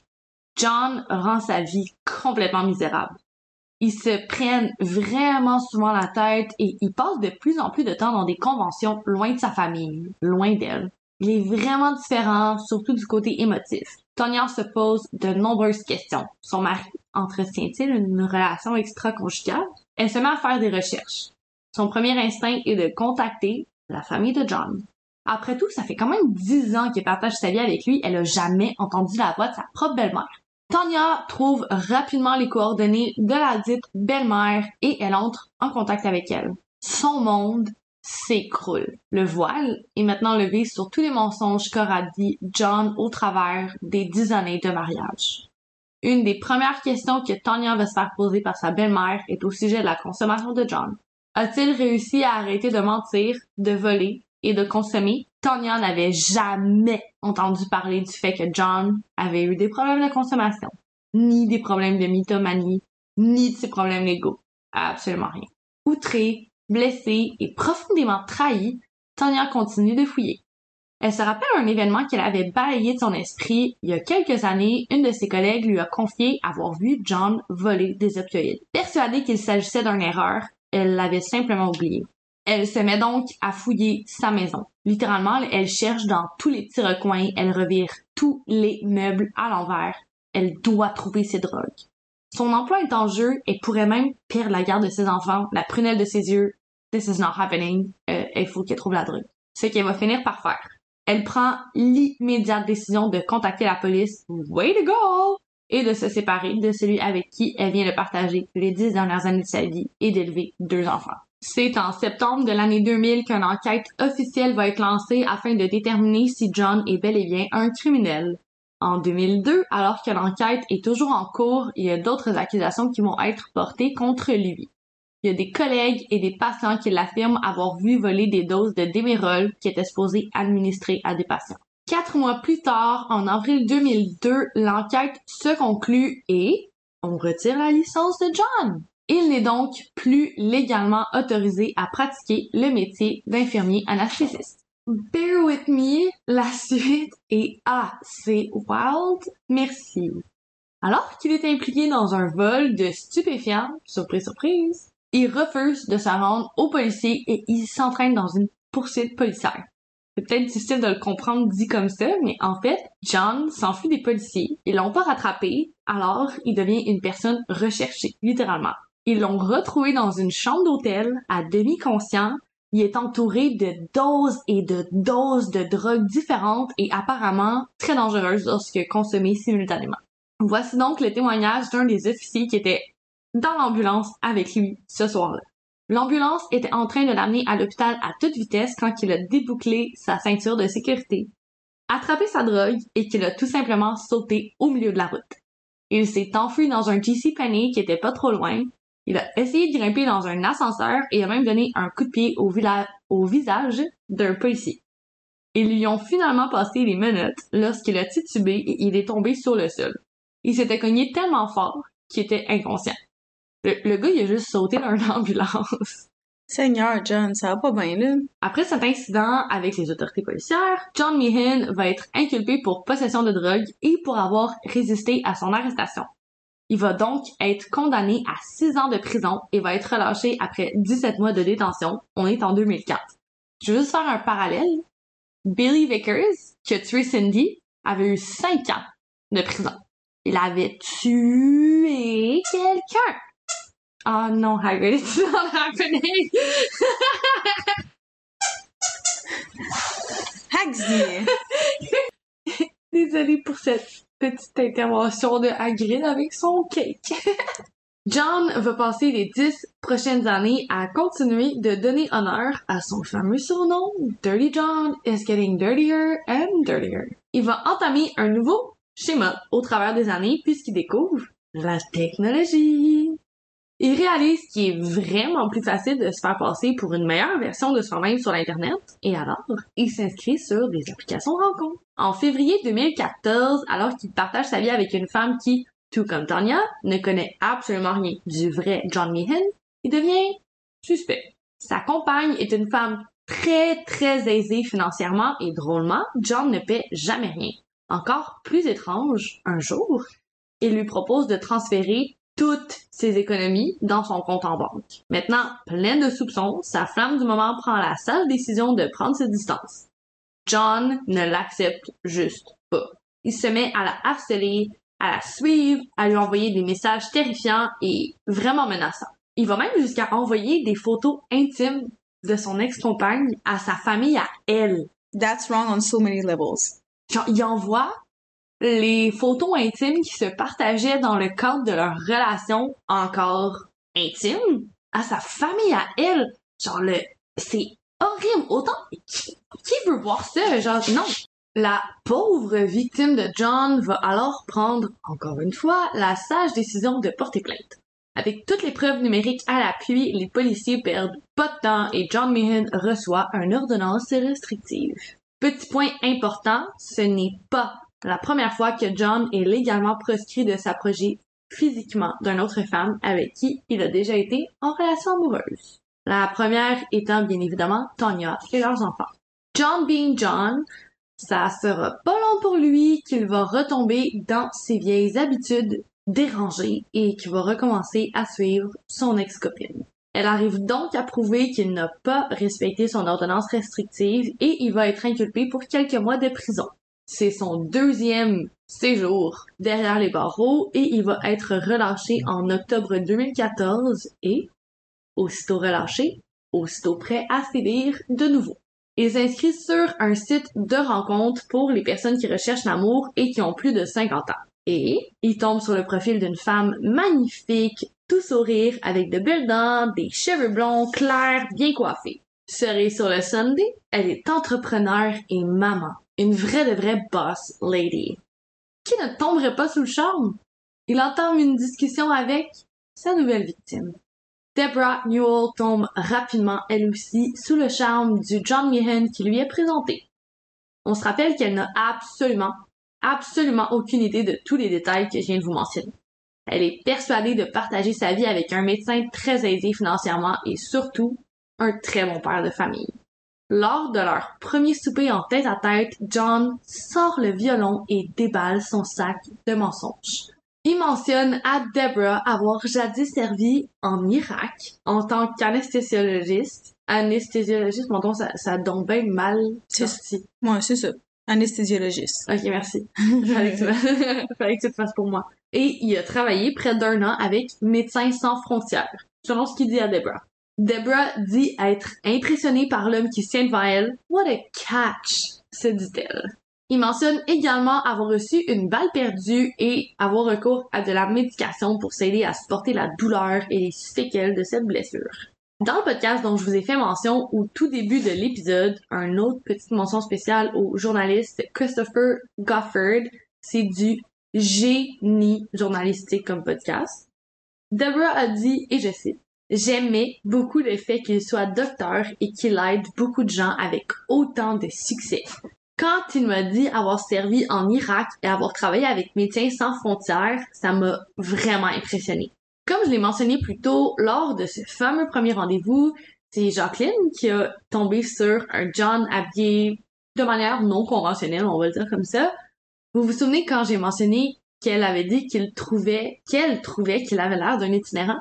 John rend sa vie complètement misérable. Ils se prennent vraiment souvent la tête et il passe de plus en plus de temps dans des conventions loin de sa famille, loin d'elle. Il est vraiment différent, surtout du côté émotif. Tonya se pose de nombreuses questions. Son mari entretient-il une relation extra-conjugale? Elle se met à faire des recherches. Son premier instinct est de contacter la famille de John. Après tout, ça fait quand même dix ans qu'elle partage sa vie avec lui. Elle a jamais entendu la voix de sa propre belle-mère. Tanya trouve rapidement les coordonnées de la dite belle-mère et elle entre en contact avec elle. Son monde s'écroule. Le voile est maintenant levé sur tous les mensonges qu'aura dit John au travers des dix années de mariage. Une des premières questions que Tanya va se faire poser par sa belle-mère est au sujet de la consommation de John. A-t-il réussi à arrêter de mentir, de voler et de consommer? Tanya n'avait jamais entendu parler du fait que John avait eu des problèmes de consommation, ni des problèmes de mythomanie, ni de ses problèmes légaux. Absolument rien. Outré, blessée et profondément trahie, Tanya continue de fouiller. Elle se rappelle un événement qu'elle avait balayé de son esprit il y a quelques années. Une de ses collègues lui a confié avoir vu John voler des opioïdes. Persuadée qu'il s'agissait d'une erreur, elle l'avait simplement oublié. Elle se met donc à fouiller sa maison. Littéralement, elle cherche dans tous les petits recoins, elle revire tous les meubles à l'envers. Elle doit trouver ses drogues. Son emploi est en jeu et pourrait même perdre la garde de ses enfants, la prunelle de ses yeux, this is not happening, euh, il faut qu'elle trouve la drogue. Ce qu'elle va finir par faire. Elle prend l'immédiate décision de contacter la police, way to go, et de se séparer de celui avec qui elle vient de partager les dix dernières années de sa vie et d'élever deux enfants. C'est en septembre de l'année 2000 qu'une enquête officielle va être lancée afin de déterminer si John est bel et bien un criminel. En 2002, alors que l'enquête est toujours en cours, il y a d'autres accusations qui vont être portées contre lui. Il y a des collègues et des patients qui l'affirment avoir vu voler des doses de Demerol qui étaient supposées administrer à des patients. Quatre mois plus tard, en avril 2002, l'enquête se conclut et on retire la licence de John. Il n'est donc plus légalement autorisé à pratiquer le métier d'infirmier anesthésiste. Bear with me, la suite est assez wild. Merci. Alors qu'il est impliqué dans un vol de stupéfiants, surprise surprise, il refuse de se rendre aux policiers et il s'entraîne dans une poursuite policière. C'est peut-être difficile de le comprendre dit comme ça, mais en fait, John s'enfuit des policiers. Ils l'ont pas rattrapé, alors il devient une personne recherchée, littéralement. Ils l'ont retrouvé dans une chambre d'hôtel, à demi-conscient. Il est entouré de doses et de doses de drogues différentes et apparemment très dangereuses lorsque consommées simultanément. Voici donc le témoignage d'un des officiers qui était dans l'ambulance avec lui ce soir-là. L'ambulance était en train de l'amener à l'hôpital à toute vitesse quand il a débouclé sa ceinture de sécurité, attrapé sa drogue et qu'il a tout simplement sauté au milieu de la route. Il s'est enfui dans un GC Penny qui était pas trop loin. Il a essayé de grimper dans un ascenseur et a même donné un coup de pied au, au visage d'un policier. Ils lui ont finalement passé les menottes lorsqu'il a titubé et il est tombé sur le sol. Il s'était cogné tellement fort qu'il était inconscient. Le, le gars, il a juste sauté dans une ambulance. Seigneur John, ça va pas bien là. Après cet incident avec les autorités policières, John Meehan va être inculpé pour possession de drogue et pour avoir résisté à son arrestation. Il va donc être condamné à 6 ans de prison et va être relâché après 17 mois de détention. On est en 2004. Je veux juste faire un parallèle. Billy Vickers, qui a tué Cindy, avait eu 5 ans de prison. Il avait tué quelqu'un. Oh non, Hagrid, it's not happening. Hagsy! Désolée pour cette petite intervention de Hagrid avec son cake. John va passer les dix prochaines années à continuer de donner honneur à son fameux surnom Dirty John is getting dirtier and dirtier. Il va entamer un nouveau schéma au travers des années puisqu'il découvre la technologie. Il réalise qu'il est vraiment plus facile de se faire passer pour une meilleure version de soi-même sur l'Internet, et alors, il s'inscrit sur des applications de rencontres. En février 2014, alors qu'il partage sa vie avec une femme qui, tout comme Tanya, ne connaît absolument rien du vrai John Meehan, il devient suspect. Sa compagne est une femme très très aisée financièrement et drôlement, John ne paie jamais rien. Encore plus étrange, un jour, il lui propose de transférer toutes ses économies dans son compte en banque. Maintenant, pleine de soupçons, sa flamme du moment prend la sage décision de prendre ses distances. John ne l'accepte juste pas. Il se met à la harceler, à la suivre, à lui envoyer des messages terrifiants et vraiment menaçants. Il va même jusqu'à envoyer des photos intimes de son ex-compagne à sa famille à elle. That's wrong on so many levels. Genre, il envoie les photos intimes qui se partageaient dans le cadre de leur relation encore intime à sa famille à elle. Genre le c'est horrible. Autant qui, veut voir ça? Genre non. La pauvre victime de John va alors prendre, encore une fois, la sage décision de porter plainte. Avec toutes les preuves numériques à l'appui, les policiers perdent pas de temps et John Meehan reçoit une ordonnance restrictive. Petit point important, ce n'est pas la première fois que John est légalement proscrit de s'approcher physiquement d'une autre femme avec qui il a déjà été en relation amoureuse. La première étant bien évidemment Tonya et leurs enfants. John being John, ça sera pas long pour lui qu'il va retomber dans ses vieilles habitudes dérangées et qu'il va recommencer à suivre son ex-copine. Elle arrive donc à prouver qu'il n'a pas respecté son ordonnance restrictive et il va être inculpé pour quelques mois de prison. C'est son deuxième séjour derrière les barreaux et il va être relâché en octobre 2014 et, aussitôt relâché, aussitôt prêt à sévir de nouveau. Il s'inscrit sur un site de rencontre pour les personnes qui recherchent l'amour et qui ont plus de 50 ans. Et il tombe sur le profil d'une femme magnifique, tout sourire, avec de belles dents, des cheveux blonds clairs, bien coiffés. Cerise sur le Sunday, elle est entrepreneur et maman. Une vraie de vraie boss lady. Qui ne tomberait pas sous le charme? Il entame une discussion avec sa nouvelle victime. Deborah Newell tombe rapidement, elle aussi, sous le charme du John Meehan qui lui est présenté. On se rappelle qu'elle n'a absolument, absolument aucune idée de tous les détails que je viens de vous mentionner. Elle est persuadée de partager sa vie avec un médecin très aisé financièrement et surtout un très bon père de famille. Lors de leur premier souper en tête à tête, John sort le violon et déballe son sac de mensonges. Il mentionne à Deborah avoir jadis servi en Irak en tant qu'anesthésiologiste. Anesthésiologiste, mon ça, ça donne bien mal sorti. Ouais, c'est ça. Anesthésiologiste. Ok, merci. Fallait que, tu... Fallait que tu te fasses pour moi. Et il a travaillé près d'un an avec Médecins sans frontières, selon ce qu'il dit à Deborah. Deborah dit être impressionnée par l'homme qui se tient elle. What a catch, se dit-elle. Il mentionne également avoir reçu une balle perdue et avoir recours à de la médication pour s'aider à supporter la douleur et les séquelles de cette blessure. Dans le podcast dont je vous ai fait mention au tout début de l'épisode, un autre petite mention spéciale au journaliste Christopher Goffard, c'est du génie journalistique comme podcast. Deborah a dit, et je cite, J'aimais beaucoup le fait qu'il soit docteur et qu'il aide beaucoup de gens avec autant de succès. Quand il m'a dit avoir servi en Irak et avoir travaillé avec Médecins sans frontières, ça m'a vraiment impressionné. Comme je l'ai mentionné plus tôt, lors de ce fameux premier rendez-vous, c'est Jacqueline qui a tombé sur un John habillé de manière non conventionnelle, on va le dire comme ça. Vous vous souvenez quand j'ai mentionné qu'elle avait dit qu'il trouvait, qu'elle trouvait qu'il avait l'air d'un itinérant?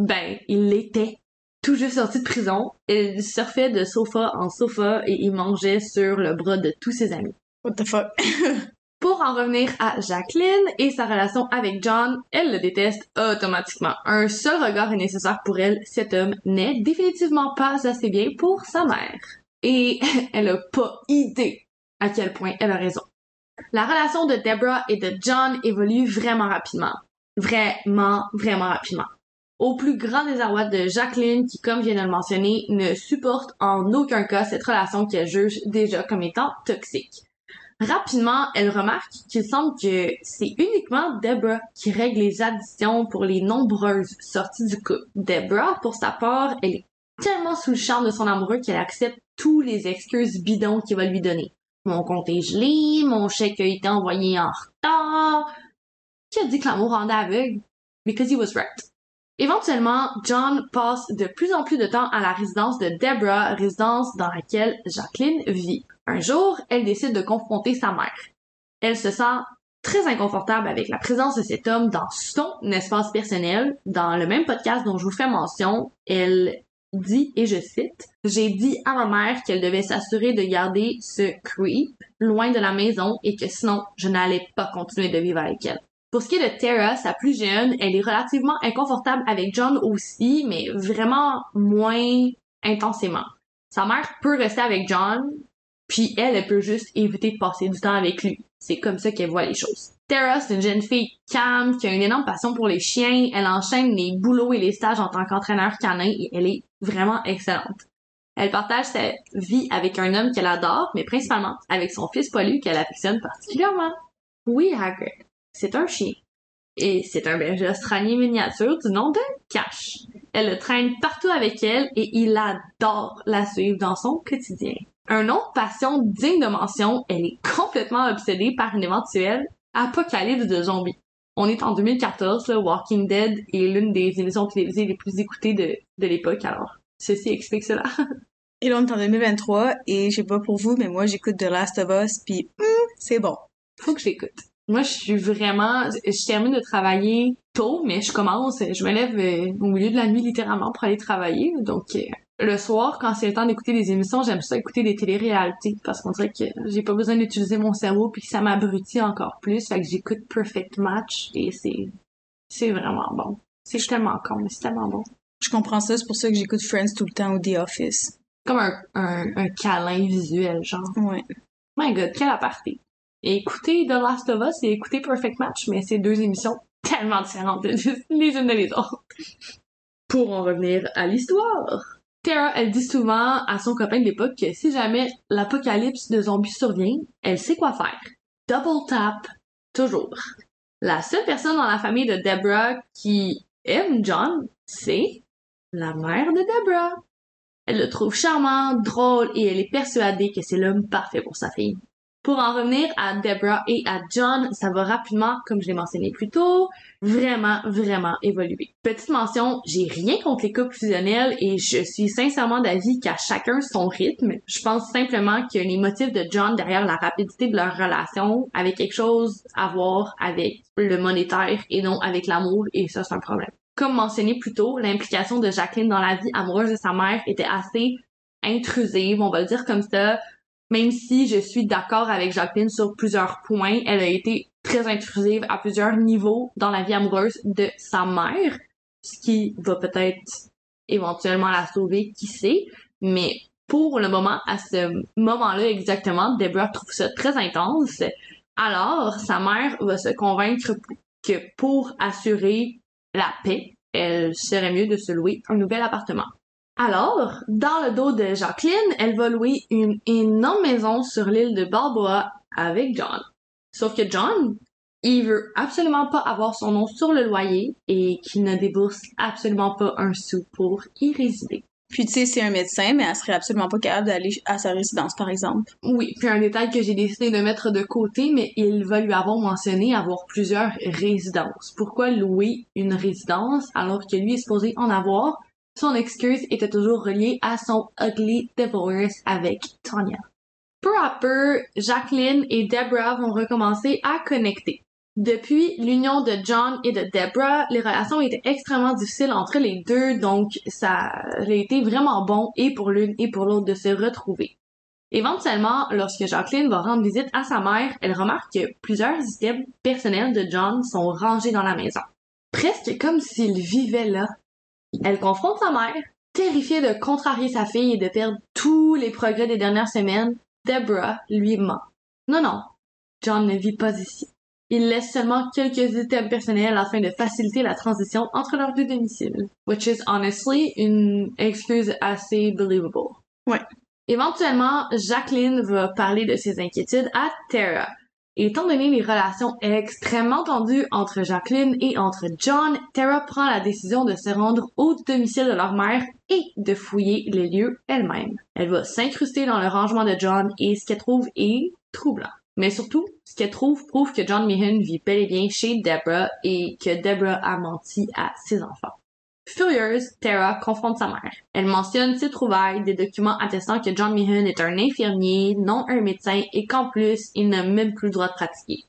Ben, il l'était. Tout juste sorti de prison, il surfait de sofa en sofa et il mangeait sur le bras de tous ses amis. What the fuck? Pour en revenir à Jacqueline et sa relation avec John, elle le déteste automatiquement. Un seul regard est nécessaire pour elle. Cet homme n'est définitivement pas assez bien pour sa mère. Et elle a pas idée à quel point elle a raison. La relation de Deborah et de John évolue vraiment rapidement. Vraiment, vraiment rapidement. Au plus grand désarroi de Jacqueline, qui, comme je viens de le mentionner, ne supporte en aucun cas cette relation qu'elle juge déjà comme étant toxique. Rapidement, elle remarque qu'il semble que c'est uniquement Deborah qui règle les additions pour les nombreuses sorties du couple. Deborah, pour sa part, elle est tellement sous le charme de son amoureux qu'elle accepte tous les excuses bidons qu'il va lui donner. Mon compte est gelé, mon chèque a été envoyé en retard. Qui a dit que l'amour rendait aveugle? Because he was right. Éventuellement, John passe de plus en plus de temps à la résidence de Deborah, résidence dans laquelle Jacqueline vit. Un jour, elle décide de confronter sa mère. Elle se sent très inconfortable avec la présence de cet homme dans son espace personnel. Dans le même podcast dont je vous fais mention, elle dit, et je cite, J'ai dit à ma mère qu'elle devait s'assurer de garder ce creep loin de la maison et que sinon, je n'allais pas continuer de vivre avec elle. Pour ce qui est de Tara, sa plus jeune, elle est relativement inconfortable avec John aussi, mais vraiment moins intensément. Sa mère peut rester avec John, puis elle, elle peut juste éviter de passer du temps avec lui. C'est comme ça qu'elle voit les choses. Tara, c'est une jeune fille calme, qui a une énorme passion pour les chiens. Elle enchaîne les boulots et les stages en tant qu'entraîneur canin et elle est vraiment excellente. Elle partage sa vie avec un homme qu'elle adore, mais principalement avec son fils Paulu qu'elle affectionne particulièrement. Oui, Hagrid, c'est un chien. Et c'est un berger australien miniature du nom de Cash. Elle le traîne partout avec elle et il adore la suivre dans son quotidien. Un autre passion digne de mention, elle est complètement obsédée par une éventuelle apocalypse de zombies. On est en 2014, là, Walking Dead est l'une des émissions télévisées les plus écoutées de, de l'époque, alors ceci explique cela. Et là, on est en 2023 et je sais pas pour vous, mais moi, j'écoute The Last of Us puis hum, c'est bon. Faut que j'écoute. Moi, je suis vraiment, je termine de travailler tôt, mais je commence, je me lève euh, au milieu de la nuit littéralement pour aller travailler. Donc, euh, le soir, quand c'est le temps d'écouter des émissions, j'aime ça écouter des téléréalités parce qu'on dirait que j'ai pas besoin d'utiliser mon cerveau puis que ça m'abrutit encore plus. Fait que j'écoute Perfect Match et c'est, c'est vraiment bon. C'est tellement con, mais c'est tellement bon. Je comprends ça, c'est pour ça que j'écoute Friends tout le temps ou The Office. Comme un, un, un câlin visuel, genre. Ouais. My god, quelle aparté. Et écoutez The Last of Us et écoutez Perfect Match, mais c'est deux émissions tellement différentes les unes des autres. Pour en revenir à l'histoire. Tara, elle dit souvent à son copain de l'époque que si jamais l'apocalypse de zombies survient, elle sait quoi faire. Double tap, toujours. La seule personne dans la famille de Deborah qui aime John, c'est la mère de Deborah. Elle le trouve charmant, drôle et elle est persuadée que c'est l'homme parfait pour sa fille. Pour en revenir à Deborah et à John, ça va rapidement, comme je l'ai mentionné plus tôt, vraiment, vraiment évoluer. Petite mention, j'ai rien contre les couples fusionnels et je suis sincèrement d'avis qu'à chacun son rythme. Je pense simplement que les motifs de John derrière la rapidité de leur relation avaient quelque chose à voir avec le monétaire et non avec l'amour et ça c'est un problème. Comme mentionné plus tôt, l'implication de Jacqueline dans la vie amoureuse de sa mère était assez intrusive, on va le dire comme ça même si je suis d'accord avec Jacqueline sur plusieurs points, elle a été très intrusive à plusieurs niveaux dans la vie amoureuse de sa mère, ce qui va peut-être éventuellement la sauver, qui sait, mais pour le moment, à ce moment-là exactement, Deborah trouve ça très intense. Alors, sa mère va se convaincre que pour assurer la paix, elle serait mieux de se louer un nouvel appartement. Alors, dans le dos de Jacqueline, elle va louer une énorme maison sur l'île de Balboa avec John. Sauf que John, Il veut absolument pas avoir son nom sur le loyer et qu'il ne débourse absolument pas un sou pour y résider. Puis tu sais, c'est un médecin, mais elle serait absolument pas capable d'aller à sa résidence, par exemple. Oui, puis un détail que j'ai décidé de mettre de côté, mais il va lui avoir mentionné avoir plusieurs résidences. Pourquoi louer une résidence alors que lui est supposé en avoir? Son excuse était toujours reliée à son ugly divorce avec Tanya. Peu à peu, Jacqueline et Deborah vont recommencer à connecter. Depuis l'union de John et de Deborah, les relations étaient extrêmement difficiles entre les deux, donc ça a été vraiment bon et pour l'une et pour l'autre de se retrouver. Éventuellement, lorsque Jacqueline va rendre visite à sa mère, elle remarque que plusieurs items personnels de John sont rangés dans la maison. Presque comme s'il vivait là. Elle confronte sa mère, terrifiée de contrarier sa fille et de perdre tous les progrès des dernières semaines. Deborah lui ment. Non, non, John ne vit pas ici. Il laisse seulement quelques items personnels afin de faciliter la transition entre leurs deux domiciles. Which is honestly une excuse assez believable. Ouais. Éventuellement, Jacqueline va parler de ses inquiétudes à Tara. Étant donné les relations extrêmement tendues entre Jacqueline et entre John, Tara prend la décision de se rendre au domicile de leur mère et de fouiller les lieux elle-même. Elle va s'incruster dans le rangement de John et ce qu'elle trouve est troublant. Mais surtout, ce qu'elle trouve prouve que John Meehan vit bel et bien chez Deborah et que Deborah a menti à ses enfants. Furieuse, Tara confronte sa mère. Elle mentionne ses trouvailles, des documents attestant que John Meehan est un infirmier, non un médecin, et qu'en plus, il n'a même plus le droit de pratiquer.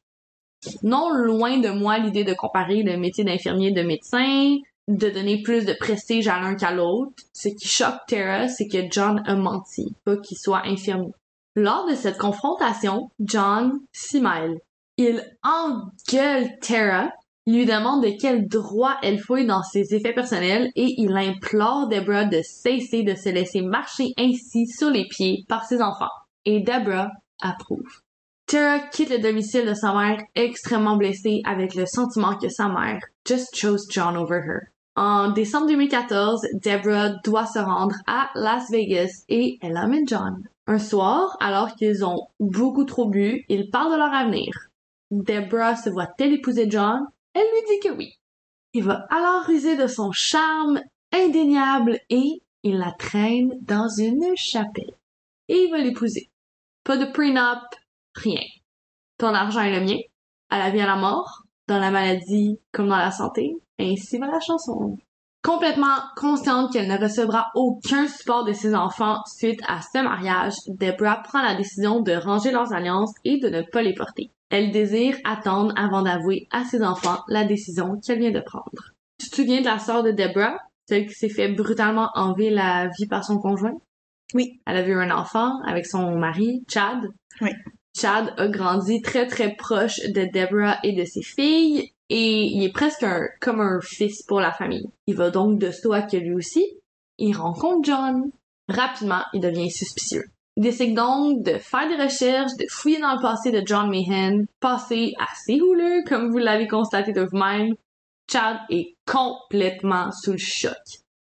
Non loin de moi l'idée de comparer le métier d'infirmier de médecin, de donner plus de prestige à l'un qu'à l'autre. Ce qui choque Tara, c'est que John a menti, pas qu'il soit infirmier. Lors de cette confrontation, John s'y mêle. Il engueule Tara lui demande de quel droit elle fouille dans ses effets personnels et il implore Deborah de cesser de se laisser marcher ainsi sur les pieds par ses enfants. Et Deborah approuve. Tara quitte le domicile de sa mère extrêmement blessée avec le sentiment que sa mère just chose John over her. En décembre 2014, Deborah doit se rendre à Las Vegas et elle amène John. Un soir, alors qu'ils ont beaucoup trop bu, ils parlent de leur avenir. Deborah se voit-elle épouser John elle lui dit que oui. Il va alors user de son charme indéniable et il la traîne dans une chapelle. Et il va l'épouser. Pas de prenup, rien. Ton argent est le mien, à la vie à la mort, dans la maladie comme dans la santé, ainsi va la chanson. Complètement consciente qu'elle ne recevra aucun support de ses enfants suite à ce mariage, Deborah prend la décision de ranger leurs alliances et de ne pas les porter. Elle désire attendre avant d'avouer à ses enfants la décision qu'elle vient de prendre. Tu te souviens de la sœur de Deborah, celle qui s'est fait brutalement enlever la vie par son conjoint? Oui. Elle a eu un enfant avec son mari, Chad. Oui. Chad a grandi très très proche de Deborah et de ses filles et il est presque un, comme un fils pour la famille. Il va donc de soi que lui aussi. Il rencontre John. Rapidement, il devient suspicieux. Décide donc de faire des recherches, de fouiller dans le passé de John Mahan, passé assez houleux, comme vous l'avez constaté de vous-même. Chad est complètement sous le choc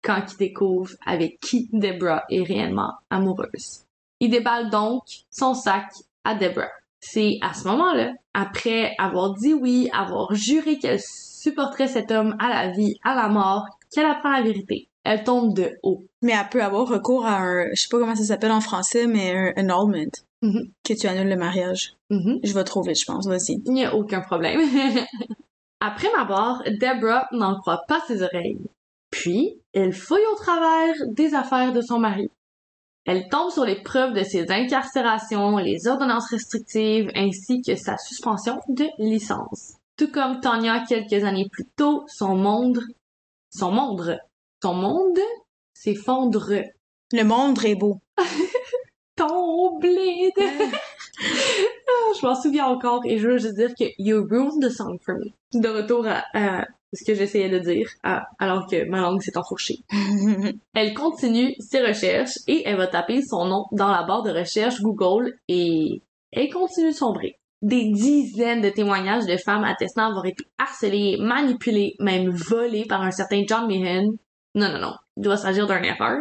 quand il découvre avec qui Deborah est réellement amoureuse. Il déballe donc son sac à Deborah. C'est à ce moment-là, après avoir dit oui, avoir juré qu'elle supporterait cet homme à la vie, à la mort, qu'elle apprend la vérité elle tombe de haut. Mais elle peut avoir recours à un, je sais pas comment ça s'appelle en français, mais un annulment. Mm-hmm. Que tu annules le mariage. Mm-hmm. Je vais trouver, je pense. Vas-y. Il n'y a aucun problème. Après ma mort, Deborah n'en croit pas ses oreilles. Puis, elle fouille au travers des affaires de son mari. Elle tombe sur les preuves de ses incarcérations, les ordonnances restrictives, ainsi que sa suspension de licence. Tout comme Tanya quelques années plus tôt, son monde, son monde ton monde s'effondre. Le monde est beau. Ton blé ah, je m'en souviens encore et je veux juste dire que you ruined the song for me. De retour à, ce que j'essayais de dire alors que ma langue s'est enfourchée. elle continue ses recherches et elle va taper son nom dans la barre de recherche Google et elle continue de sombrer. Des dizaines de témoignages de femmes attestant avoir été harcelées, manipulées, même volées par un certain John Meehan non, non, non. Il doit s'agir d'un erreur.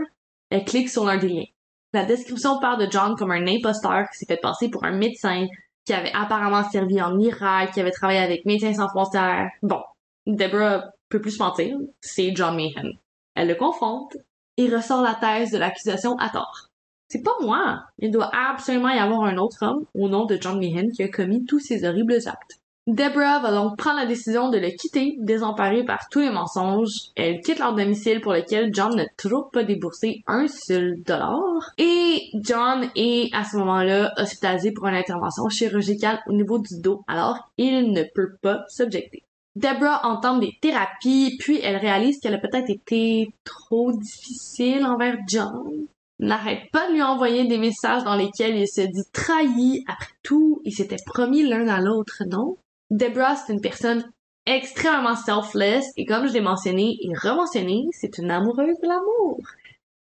Elle clique sur l'un des liens. La description parle de John comme un imposteur qui s'est fait passer pour un médecin, qui avait apparemment servi en Irak, qui avait travaillé avec Médecins sans frontières. Bon, Deborah peut plus mentir, c'est John Meehan. Elle le confronte et ressort la thèse de l'accusation à tort. C'est pas moi. Il doit absolument y avoir un autre homme, au nom de John Meehan, qui a commis tous ces horribles actes. Deborah va donc prendre la décision de le quitter, désemparée par tous les mensonges. Elle quitte leur domicile pour lequel John n'a toujours pas déboursé un seul dollar. Et John est à ce moment-là hospitalisé pour une intervention chirurgicale au niveau du dos, alors il ne peut pas s'objecter. Deborah entame des thérapies, puis elle réalise qu'elle a peut-être été trop difficile envers John. N'arrête pas de lui envoyer des messages dans lesquels il se dit trahi. Après tout, ils s'étaient promis l'un à l'autre, non? Deborah, c'est une personne extrêmement selfless et comme je l'ai mentionné et rementionné, c'est une amoureuse de l'amour.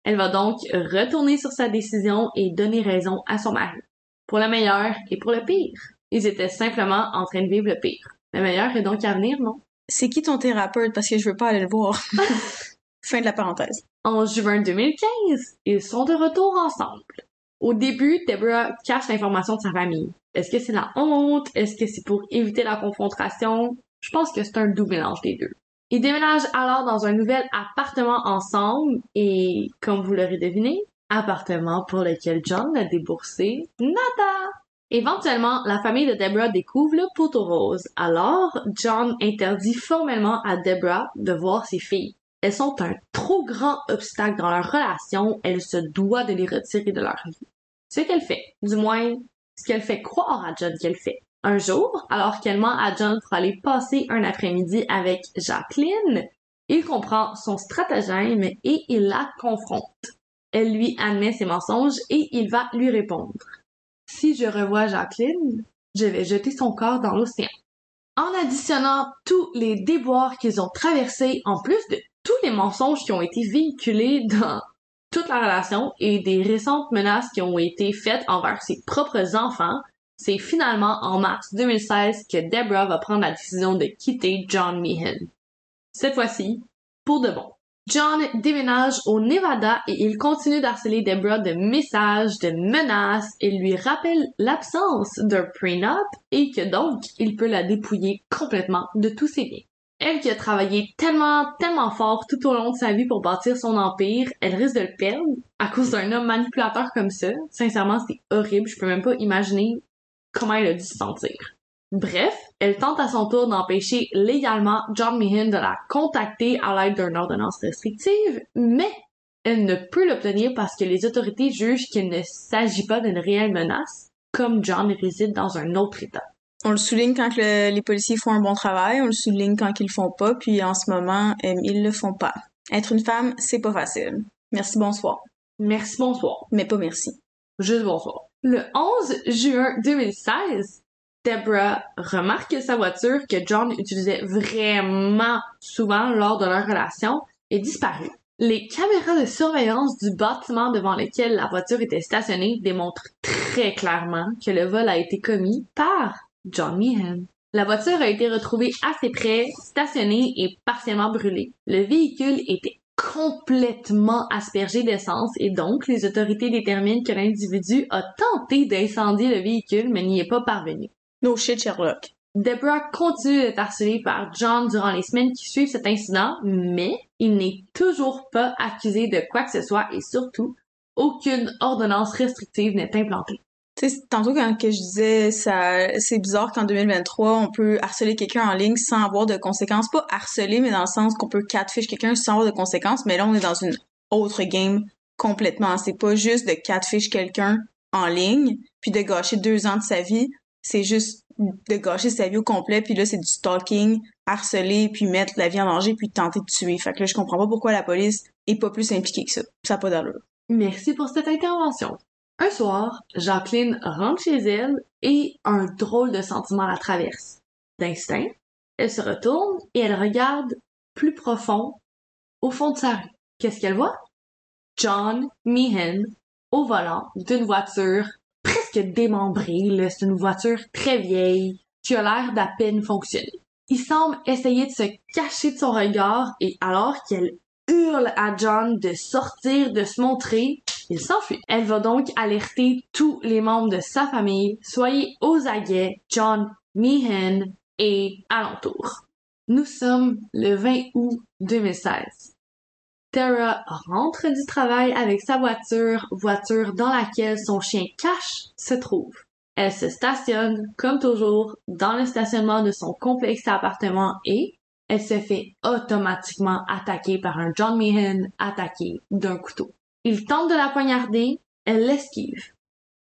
Elle va donc retourner sur sa décision et donner raison à son mari. Pour le meilleur et pour le pire. Ils étaient simplement en train de vivre le pire. Le meilleur est donc à venir, non? C'est qui ton thérapeute? Parce que je veux pas aller le voir. fin de la parenthèse. En juin 2015, ils sont de retour ensemble. Au début, Deborah cache l'information de sa famille. Est-ce que c'est la honte? Est-ce que c'est pour éviter la confrontation? Je pense que c'est un doux mélange des deux. Ils déménagent alors dans un nouvel appartement ensemble et, comme vous l'aurez deviné, appartement pour lequel John a déboursé nada. Éventuellement, la famille de Deborah découvre le poteau rose. Alors, John interdit formellement à Deborah de voir ses filles. Elles sont un trop grand obstacle dans leur relation, elle se doit de les retirer de leur vie. Ce qu'elle fait, du moins, ce qu'elle fait croire à John qu'elle fait. Un jour, alors qu'elle ment à John pour aller passer un après-midi avec Jacqueline, il comprend son stratagème et il la confronte. Elle lui admet ses mensonges et il va lui répondre. Si je revois Jacqueline, je vais jeter son corps dans l'océan. En additionnant tous les déboires qu'ils ont traversés, en plus de tous les mensonges qui ont été véhiculés dans toute la relation et des récentes menaces qui ont été faites envers ses propres enfants, c'est finalement en mars 2016 que Deborah va prendre la décision de quitter John Meehan. Cette fois-ci, pour de bon. John déménage au Nevada et il continue d'harceler Deborah de messages, de menaces et lui rappelle l'absence d'un prenup et que donc il peut la dépouiller complètement de tous ses biens. Elle qui a travaillé tellement, tellement fort tout au long de sa vie pour bâtir son empire, elle risque de le perdre à cause d'un homme manipulateur comme ça. Sincèrement, c'est horrible. Je peux même pas imaginer comment elle a dû se sentir. Bref, elle tente à son tour d'empêcher légalement John Meehan de la contacter à l'aide d'une ordonnance restrictive, mais elle ne peut l'obtenir parce que les autorités jugent qu'il ne s'agit pas d'une réelle menace, comme John réside dans un autre État. On le souligne quand les policiers font un bon travail, on le souligne quand ils le font pas, puis en ce moment, euh, ils le font pas. Être une femme, c'est pas facile. Merci, bonsoir. Merci, bonsoir. Mais pas merci. Juste bonsoir. Le 11 juin 2016, Deborah remarque que sa voiture, que John utilisait vraiment souvent lors de leur relation, est disparue. Les caméras de surveillance du bâtiment devant lequel la voiture était stationnée démontrent très clairement que le vol a été commis par John Meehan. La voiture a été retrouvée assez près, stationnée et partiellement brûlée. Le véhicule était complètement aspergé d'essence et donc les autorités déterminent que l'individu a tenté d'incendier le véhicule mais n'y est pas parvenu. No shit, Sherlock. Deborah continue d'être harcelée par John durant les semaines qui suivent cet incident, mais il n'est toujours pas accusé de quoi que ce soit et surtout, aucune ordonnance restrictive n'est implantée. Sais, tantôt quand que je disais ça, c'est bizarre qu'en 2023 on peut harceler quelqu'un en ligne sans avoir de conséquences, pas harceler, mais dans le sens qu'on peut catfish quelqu'un sans avoir de conséquences. Mais là, on est dans une autre game complètement. C'est pas juste de catfish quelqu'un en ligne puis de gâcher deux ans de sa vie c'est juste de gâcher sa vie au complet, puis là, c'est du stalking, harceler, puis mettre la vie en danger, puis tenter de tuer. Fait que là, je comprends pas pourquoi la police est pas plus impliquée que ça. Ça n'a pas d'allure. Merci pour cette intervention. Un soir, Jacqueline rentre chez elle et un drôle de sentiment la traverse. D'instinct, elle se retourne et elle regarde plus profond au fond de sa rue. Qu'est-ce qu'elle voit? John Meehan au volant d'une voiture presque démembré. C'est une voiture très vieille qui a l'air d'à peine fonctionner. Il semble essayer de se cacher de son regard et alors qu'elle hurle à John de sortir, de se montrer, il s'enfuit. Elle va donc alerter tous les membres de sa famille, soyez aux aguets, John Meehan et alentour. Nous sommes le 20 août 2016. Tara rentre du travail avec sa voiture, voiture dans laquelle son chien Cash se trouve. Elle se stationne, comme toujours, dans le stationnement de son complexe appartement et elle se fait automatiquement attaquer par un John Meehan attaqué d'un couteau. Il tente de la poignarder, elle l'esquive.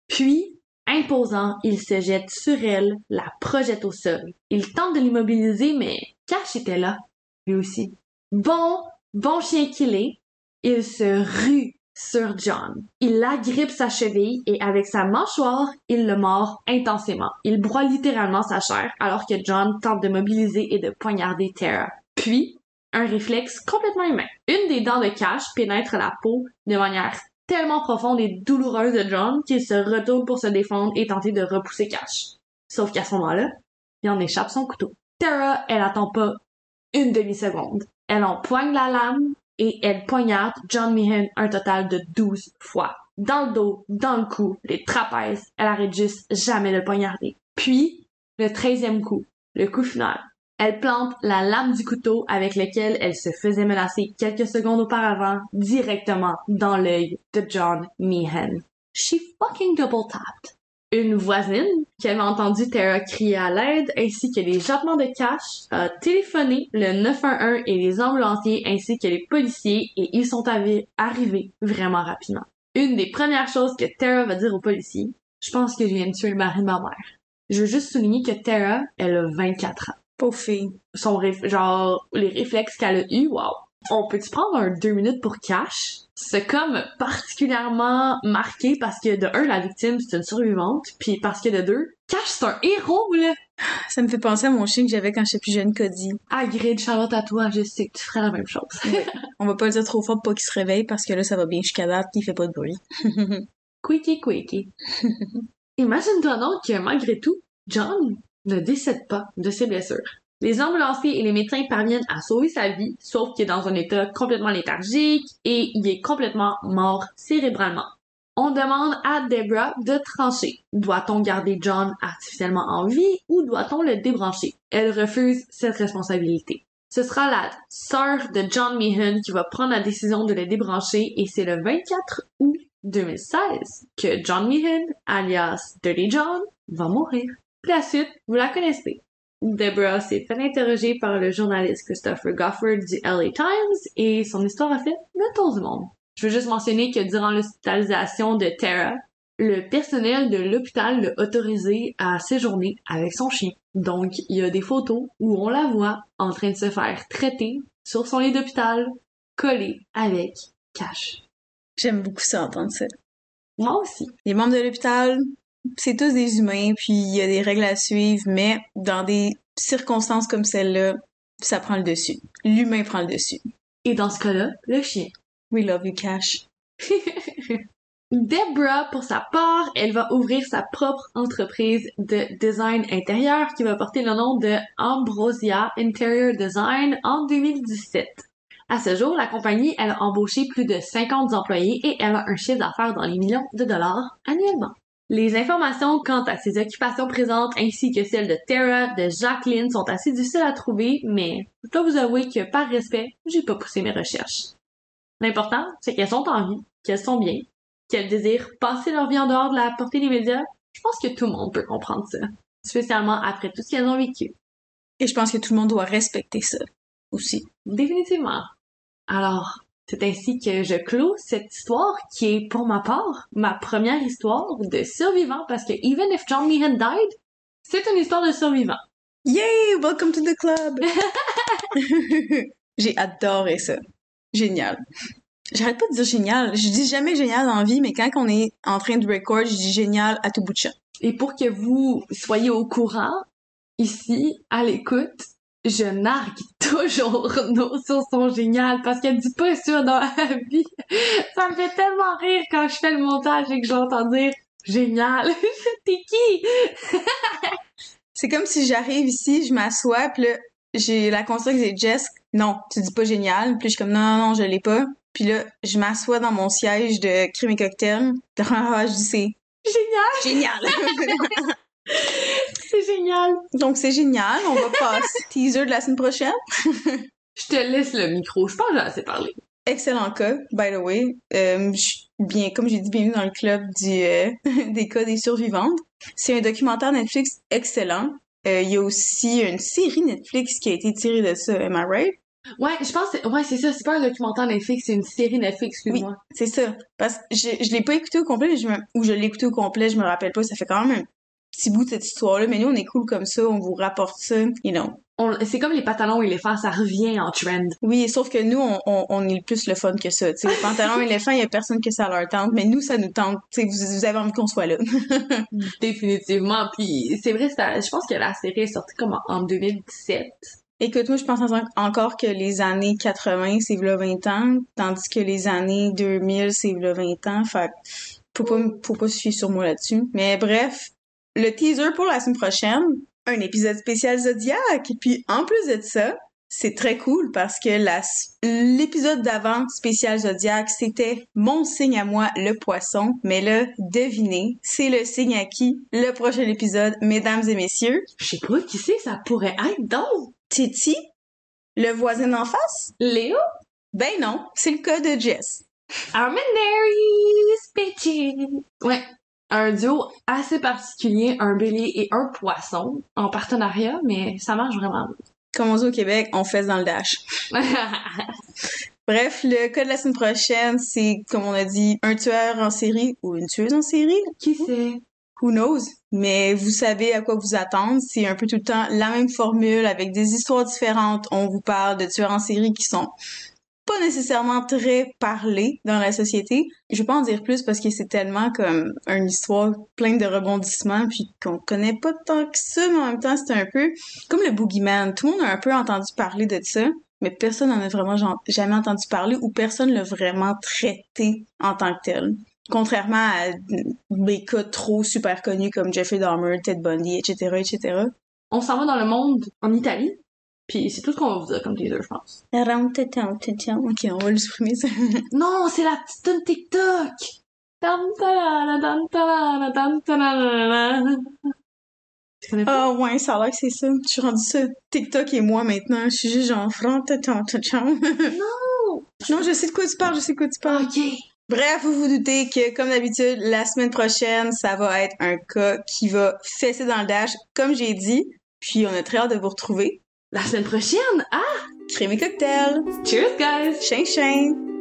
Puis, imposant, il se jette sur elle, la projette au sol. Il tente de l'immobiliser, mais Cash était là, lui aussi. Bon, bon chien qu'il est, il se rue sur John. Il agrippe sa cheville et avec sa mâchoire, il le mord intensément. Il broie littéralement sa chair alors que John tente de mobiliser et de poignarder Tara. Puis, un réflexe complètement humain. Une des dents de Cash pénètre la peau de manière tellement profonde et douloureuse de John qu'il se retourne pour se défendre et tenter de repousser Cash. Sauf qu'à ce moment-là, il en échappe son couteau. Tara, elle attend pas une demi-seconde. Elle empoigne la lame et elle poignarde John Meehan un total de 12 fois. Dans le dos, dans le cou, les trapèzes, elle arrête juste jamais de poignarder. Puis, le treizième coup, le coup final. Elle plante la lame du couteau avec lequel elle se faisait menacer quelques secondes auparavant directement dans l'œil de John Meehan. She fucking double tapped une voisine qui avait entendu Tara crier à l'aide ainsi que les jappements de cash a téléphoné le 911 et les ambulanciers ainsi que les policiers et ils sont arrivés vraiment rapidement. Une des premières choses que Tara va dire aux policiers, je pense que je viens de tuer le mari de ma mère. Je veux juste souligner que Tara, elle a 24 ans. Pauvre fille. Son genre, les réflexes qu'elle a eu, wow. On peut-tu prendre un deux minutes pour cash? c'est comme particulièrement marqué parce que de un, la victime, c'est une survivante, puis parce que de deux, Cash, c'est un héros, là! Ça me fait penser à mon chien que j'avais quand j'étais plus jeune, Cody. Ah, Grid, Charlotte, à toi, je sais que tu ferais la même chose. On va pas le dire trop fort pour qu'il se réveille parce que là, ça va bien jusqu'à date, il fait pas de bruit. quickie, quickie. Imagine-toi donc que malgré tout, John ne décède pas de ses blessures. Les ambulanciers et les médecins parviennent à sauver sa vie, sauf qu'il est dans un état complètement léthargique et il est complètement mort cérébralement. On demande à Debra de trancher. Doit-on garder John artificiellement en vie ou doit-on le débrancher? Elle refuse cette responsabilité. Ce sera la sœur de John Meehan qui va prendre la décision de le débrancher et c'est le 24 août 2016 que John Meehan, alias Dirty John, va mourir. La suite, vous la connaissez. Deborah s'est fait interroger par le journaliste Christopher Gofford du LA Times et son histoire a fait le tour du monde. Je veux juste mentionner que durant l'hospitalisation de Tara, le personnel de l'hôpital l'a autorisé à séjourner avec son chien. Donc, il y a des photos où on la voit en train de se faire traiter sur son lit d'hôpital, collé avec Cash. J'aime beaucoup ça, entendre ça. Moi aussi. Les membres de l'hôpital, c'est tous des humains, puis il y a des règles à suivre, mais dans des circonstances comme celle-là, ça prend le dessus. L'humain prend le dessus. Et dans ce cas-là, le chien. We love you, Cash. Debra, pour sa part, elle va ouvrir sa propre entreprise de design intérieur qui va porter le nom de Ambrosia Interior Design en 2017. À ce jour, la compagnie, elle a embauché plus de 50 employés et elle a un chiffre d'affaires dans les millions de dollars annuellement. Les informations quant à ses occupations présentes ainsi que celles de Tara, de Jacqueline sont assez difficiles à trouver, mais je dois vous avouer que par respect, j'ai pas poussé mes recherches. L'important, c'est qu'elles sont en vie, qu'elles sont bien, qu'elles désirent passer leur vie en dehors de la portée des médias. Je pense que tout le monde peut comprendre ça, spécialement après tout ce qu'elles ont vécu. Et je pense que tout le monde doit respecter ça aussi. Définitivement. Alors, c'est ainsi que je clôt cette histoire qui est pour ma part ma première histoire de survivant parce que even if John Meehan died, c'est une histoire de survivant. Yay! Welcome to the club! J'ai adoré ça. Génial. J'arrête pas de dire génial. Je dis jamais génial en vie, mais quand on est en train de record, je dis génial à tout bout de champ. Et pour que vous soyez au courant, ici, à l'écoute, je nargue toujours nos sources sont géniales parce qu'elle dit pas ça dans la vie. Ça me fait tellement rire quand je fais le montage et que j'entends dire génial. T'es qui? c'est comme si j'arrive ici, je m'assois, puis là, j'ai la console que c'est Jess. Non, tu dis pas génial. Puis je suis comme non, non, non, je l'ai pas. puis là, je m'assois dans mon siège de crime et cocktail. Ah, je dis c'est Génial! génial. C'est génial! Donc c'est génial, on va passer teaser de la semaine prochaine. Je te laisse le micro. Je pense que j'ai assez parlé. Excellent cas, by the way. Euh, je- bien, comme j'ai dit, bienvenue dans le club du, euh, des cas des survivantes. C'est un documentaire Netflix excellent. Euh, Il y a aussi une série Netflix qui a été tirée de ça, am I right? Ouais, je pense que c'est- ouais, c'est ça. C'est pas un documentaire Netflix, c'est une série Netflix, excuse-moi. C'est ça. Parce que je, je l'ai pas écouté au complet, mais je me, ou je l'ai écouté au complet, je me rappelle pas. Ça fait quand même un petit bout de cette histoire-là. Mais nous, on est cool comme ça, on vous rapporte ça, you know. C'est comme les pantalons éléphants, ça revient en trend. Oui, sauf que nous, on, on, on est plus le fun que ça. Tu sais, les pantalons éléphants, il y a personne que ça leur tente, mais nous, ça nous tente. Tu sais, vous, vous avez envie qu'on soit là. Définitivement. Puis c'est vrai, je pense que la série est sortie comme en, en 2017. Écoute, moi, je pense en- encore que les années 80, c'est v'là 20 ans, tandis que les années 2000, c'est v'là 20 ans. Fait faut pas, faut pas se fier sur moi là-dessus. Mais bref, le teaser pour la semaine prochaine, un épisode spécial Zodiac. Et puis, en plus de ça, c'est très cool parce que l'épisode d'avant, spécial Zodiac, c'était mon signe à moi, le poisson. Mais là, devinez, c'est le signe à qui? Le prochain épisode, mesdames et messieurs? Je sais pas qui c'est, ça pourrait être donc. Titi? Le voisin d'en face? Léo? Ben non, c'est le cas de Jess. I'm Mary's bitches. Ouais. Un duo assez particulier, un bélier et un poisson en partenariat, mais ça marche vraiment. Comme on dit au Québec, on fait dans le dash. Bref, le cas de la semaine prochaine, c'est, comme on a dit, un tueur en série ou une tueuse en série. qui c'est? Who knows? Mais vous savez à quoi vous attendre. C'est un peu tout le temps la même formule avec des histoires différentes. On vous parle de tueurs en série qui sont pas nécessairement très parlés dans la société. Je vais pas en dire plus parce que c'est tellement comme une histoire pleine de rebondissements puis qu'on connaît pas tant que ça, mais en même temps c'est un peu comme le boogeyman. Tout le monde a un peu entendu parler de ça, mais personne n'en a vraiment jamais entendu parler ou personne l'a vraiment traité en tant que tel. Contrairement à des cas trop super connus comme Jeffrey Dahmer, Ted Bundy, etc., etc. On s'en va dans le monde en Italie. Puis c'est tout ce qu'on va vous dire comme teaser, je pense. Ok, on va le supprimer ça. Non, c'est la petite tune TikTok! Ah ouais, ça a l'air que c'est ça. Je suis rendue ça. TikTok et moi maintenant. Je suis juste genre front, Non! Non, je sais de quoi tu parles, je sais de quoi tu parles. Ok. Bref, vous vous doutez que, comme d'habitude, la semaine prochaine, ça va être un cas qui va fesser dans le dash, comme j'ai dit. Puis on a très hâte de vous retrouver. La semaine prochaine? Ah! Crème et cocktail! Cheers, guys! Chien chien!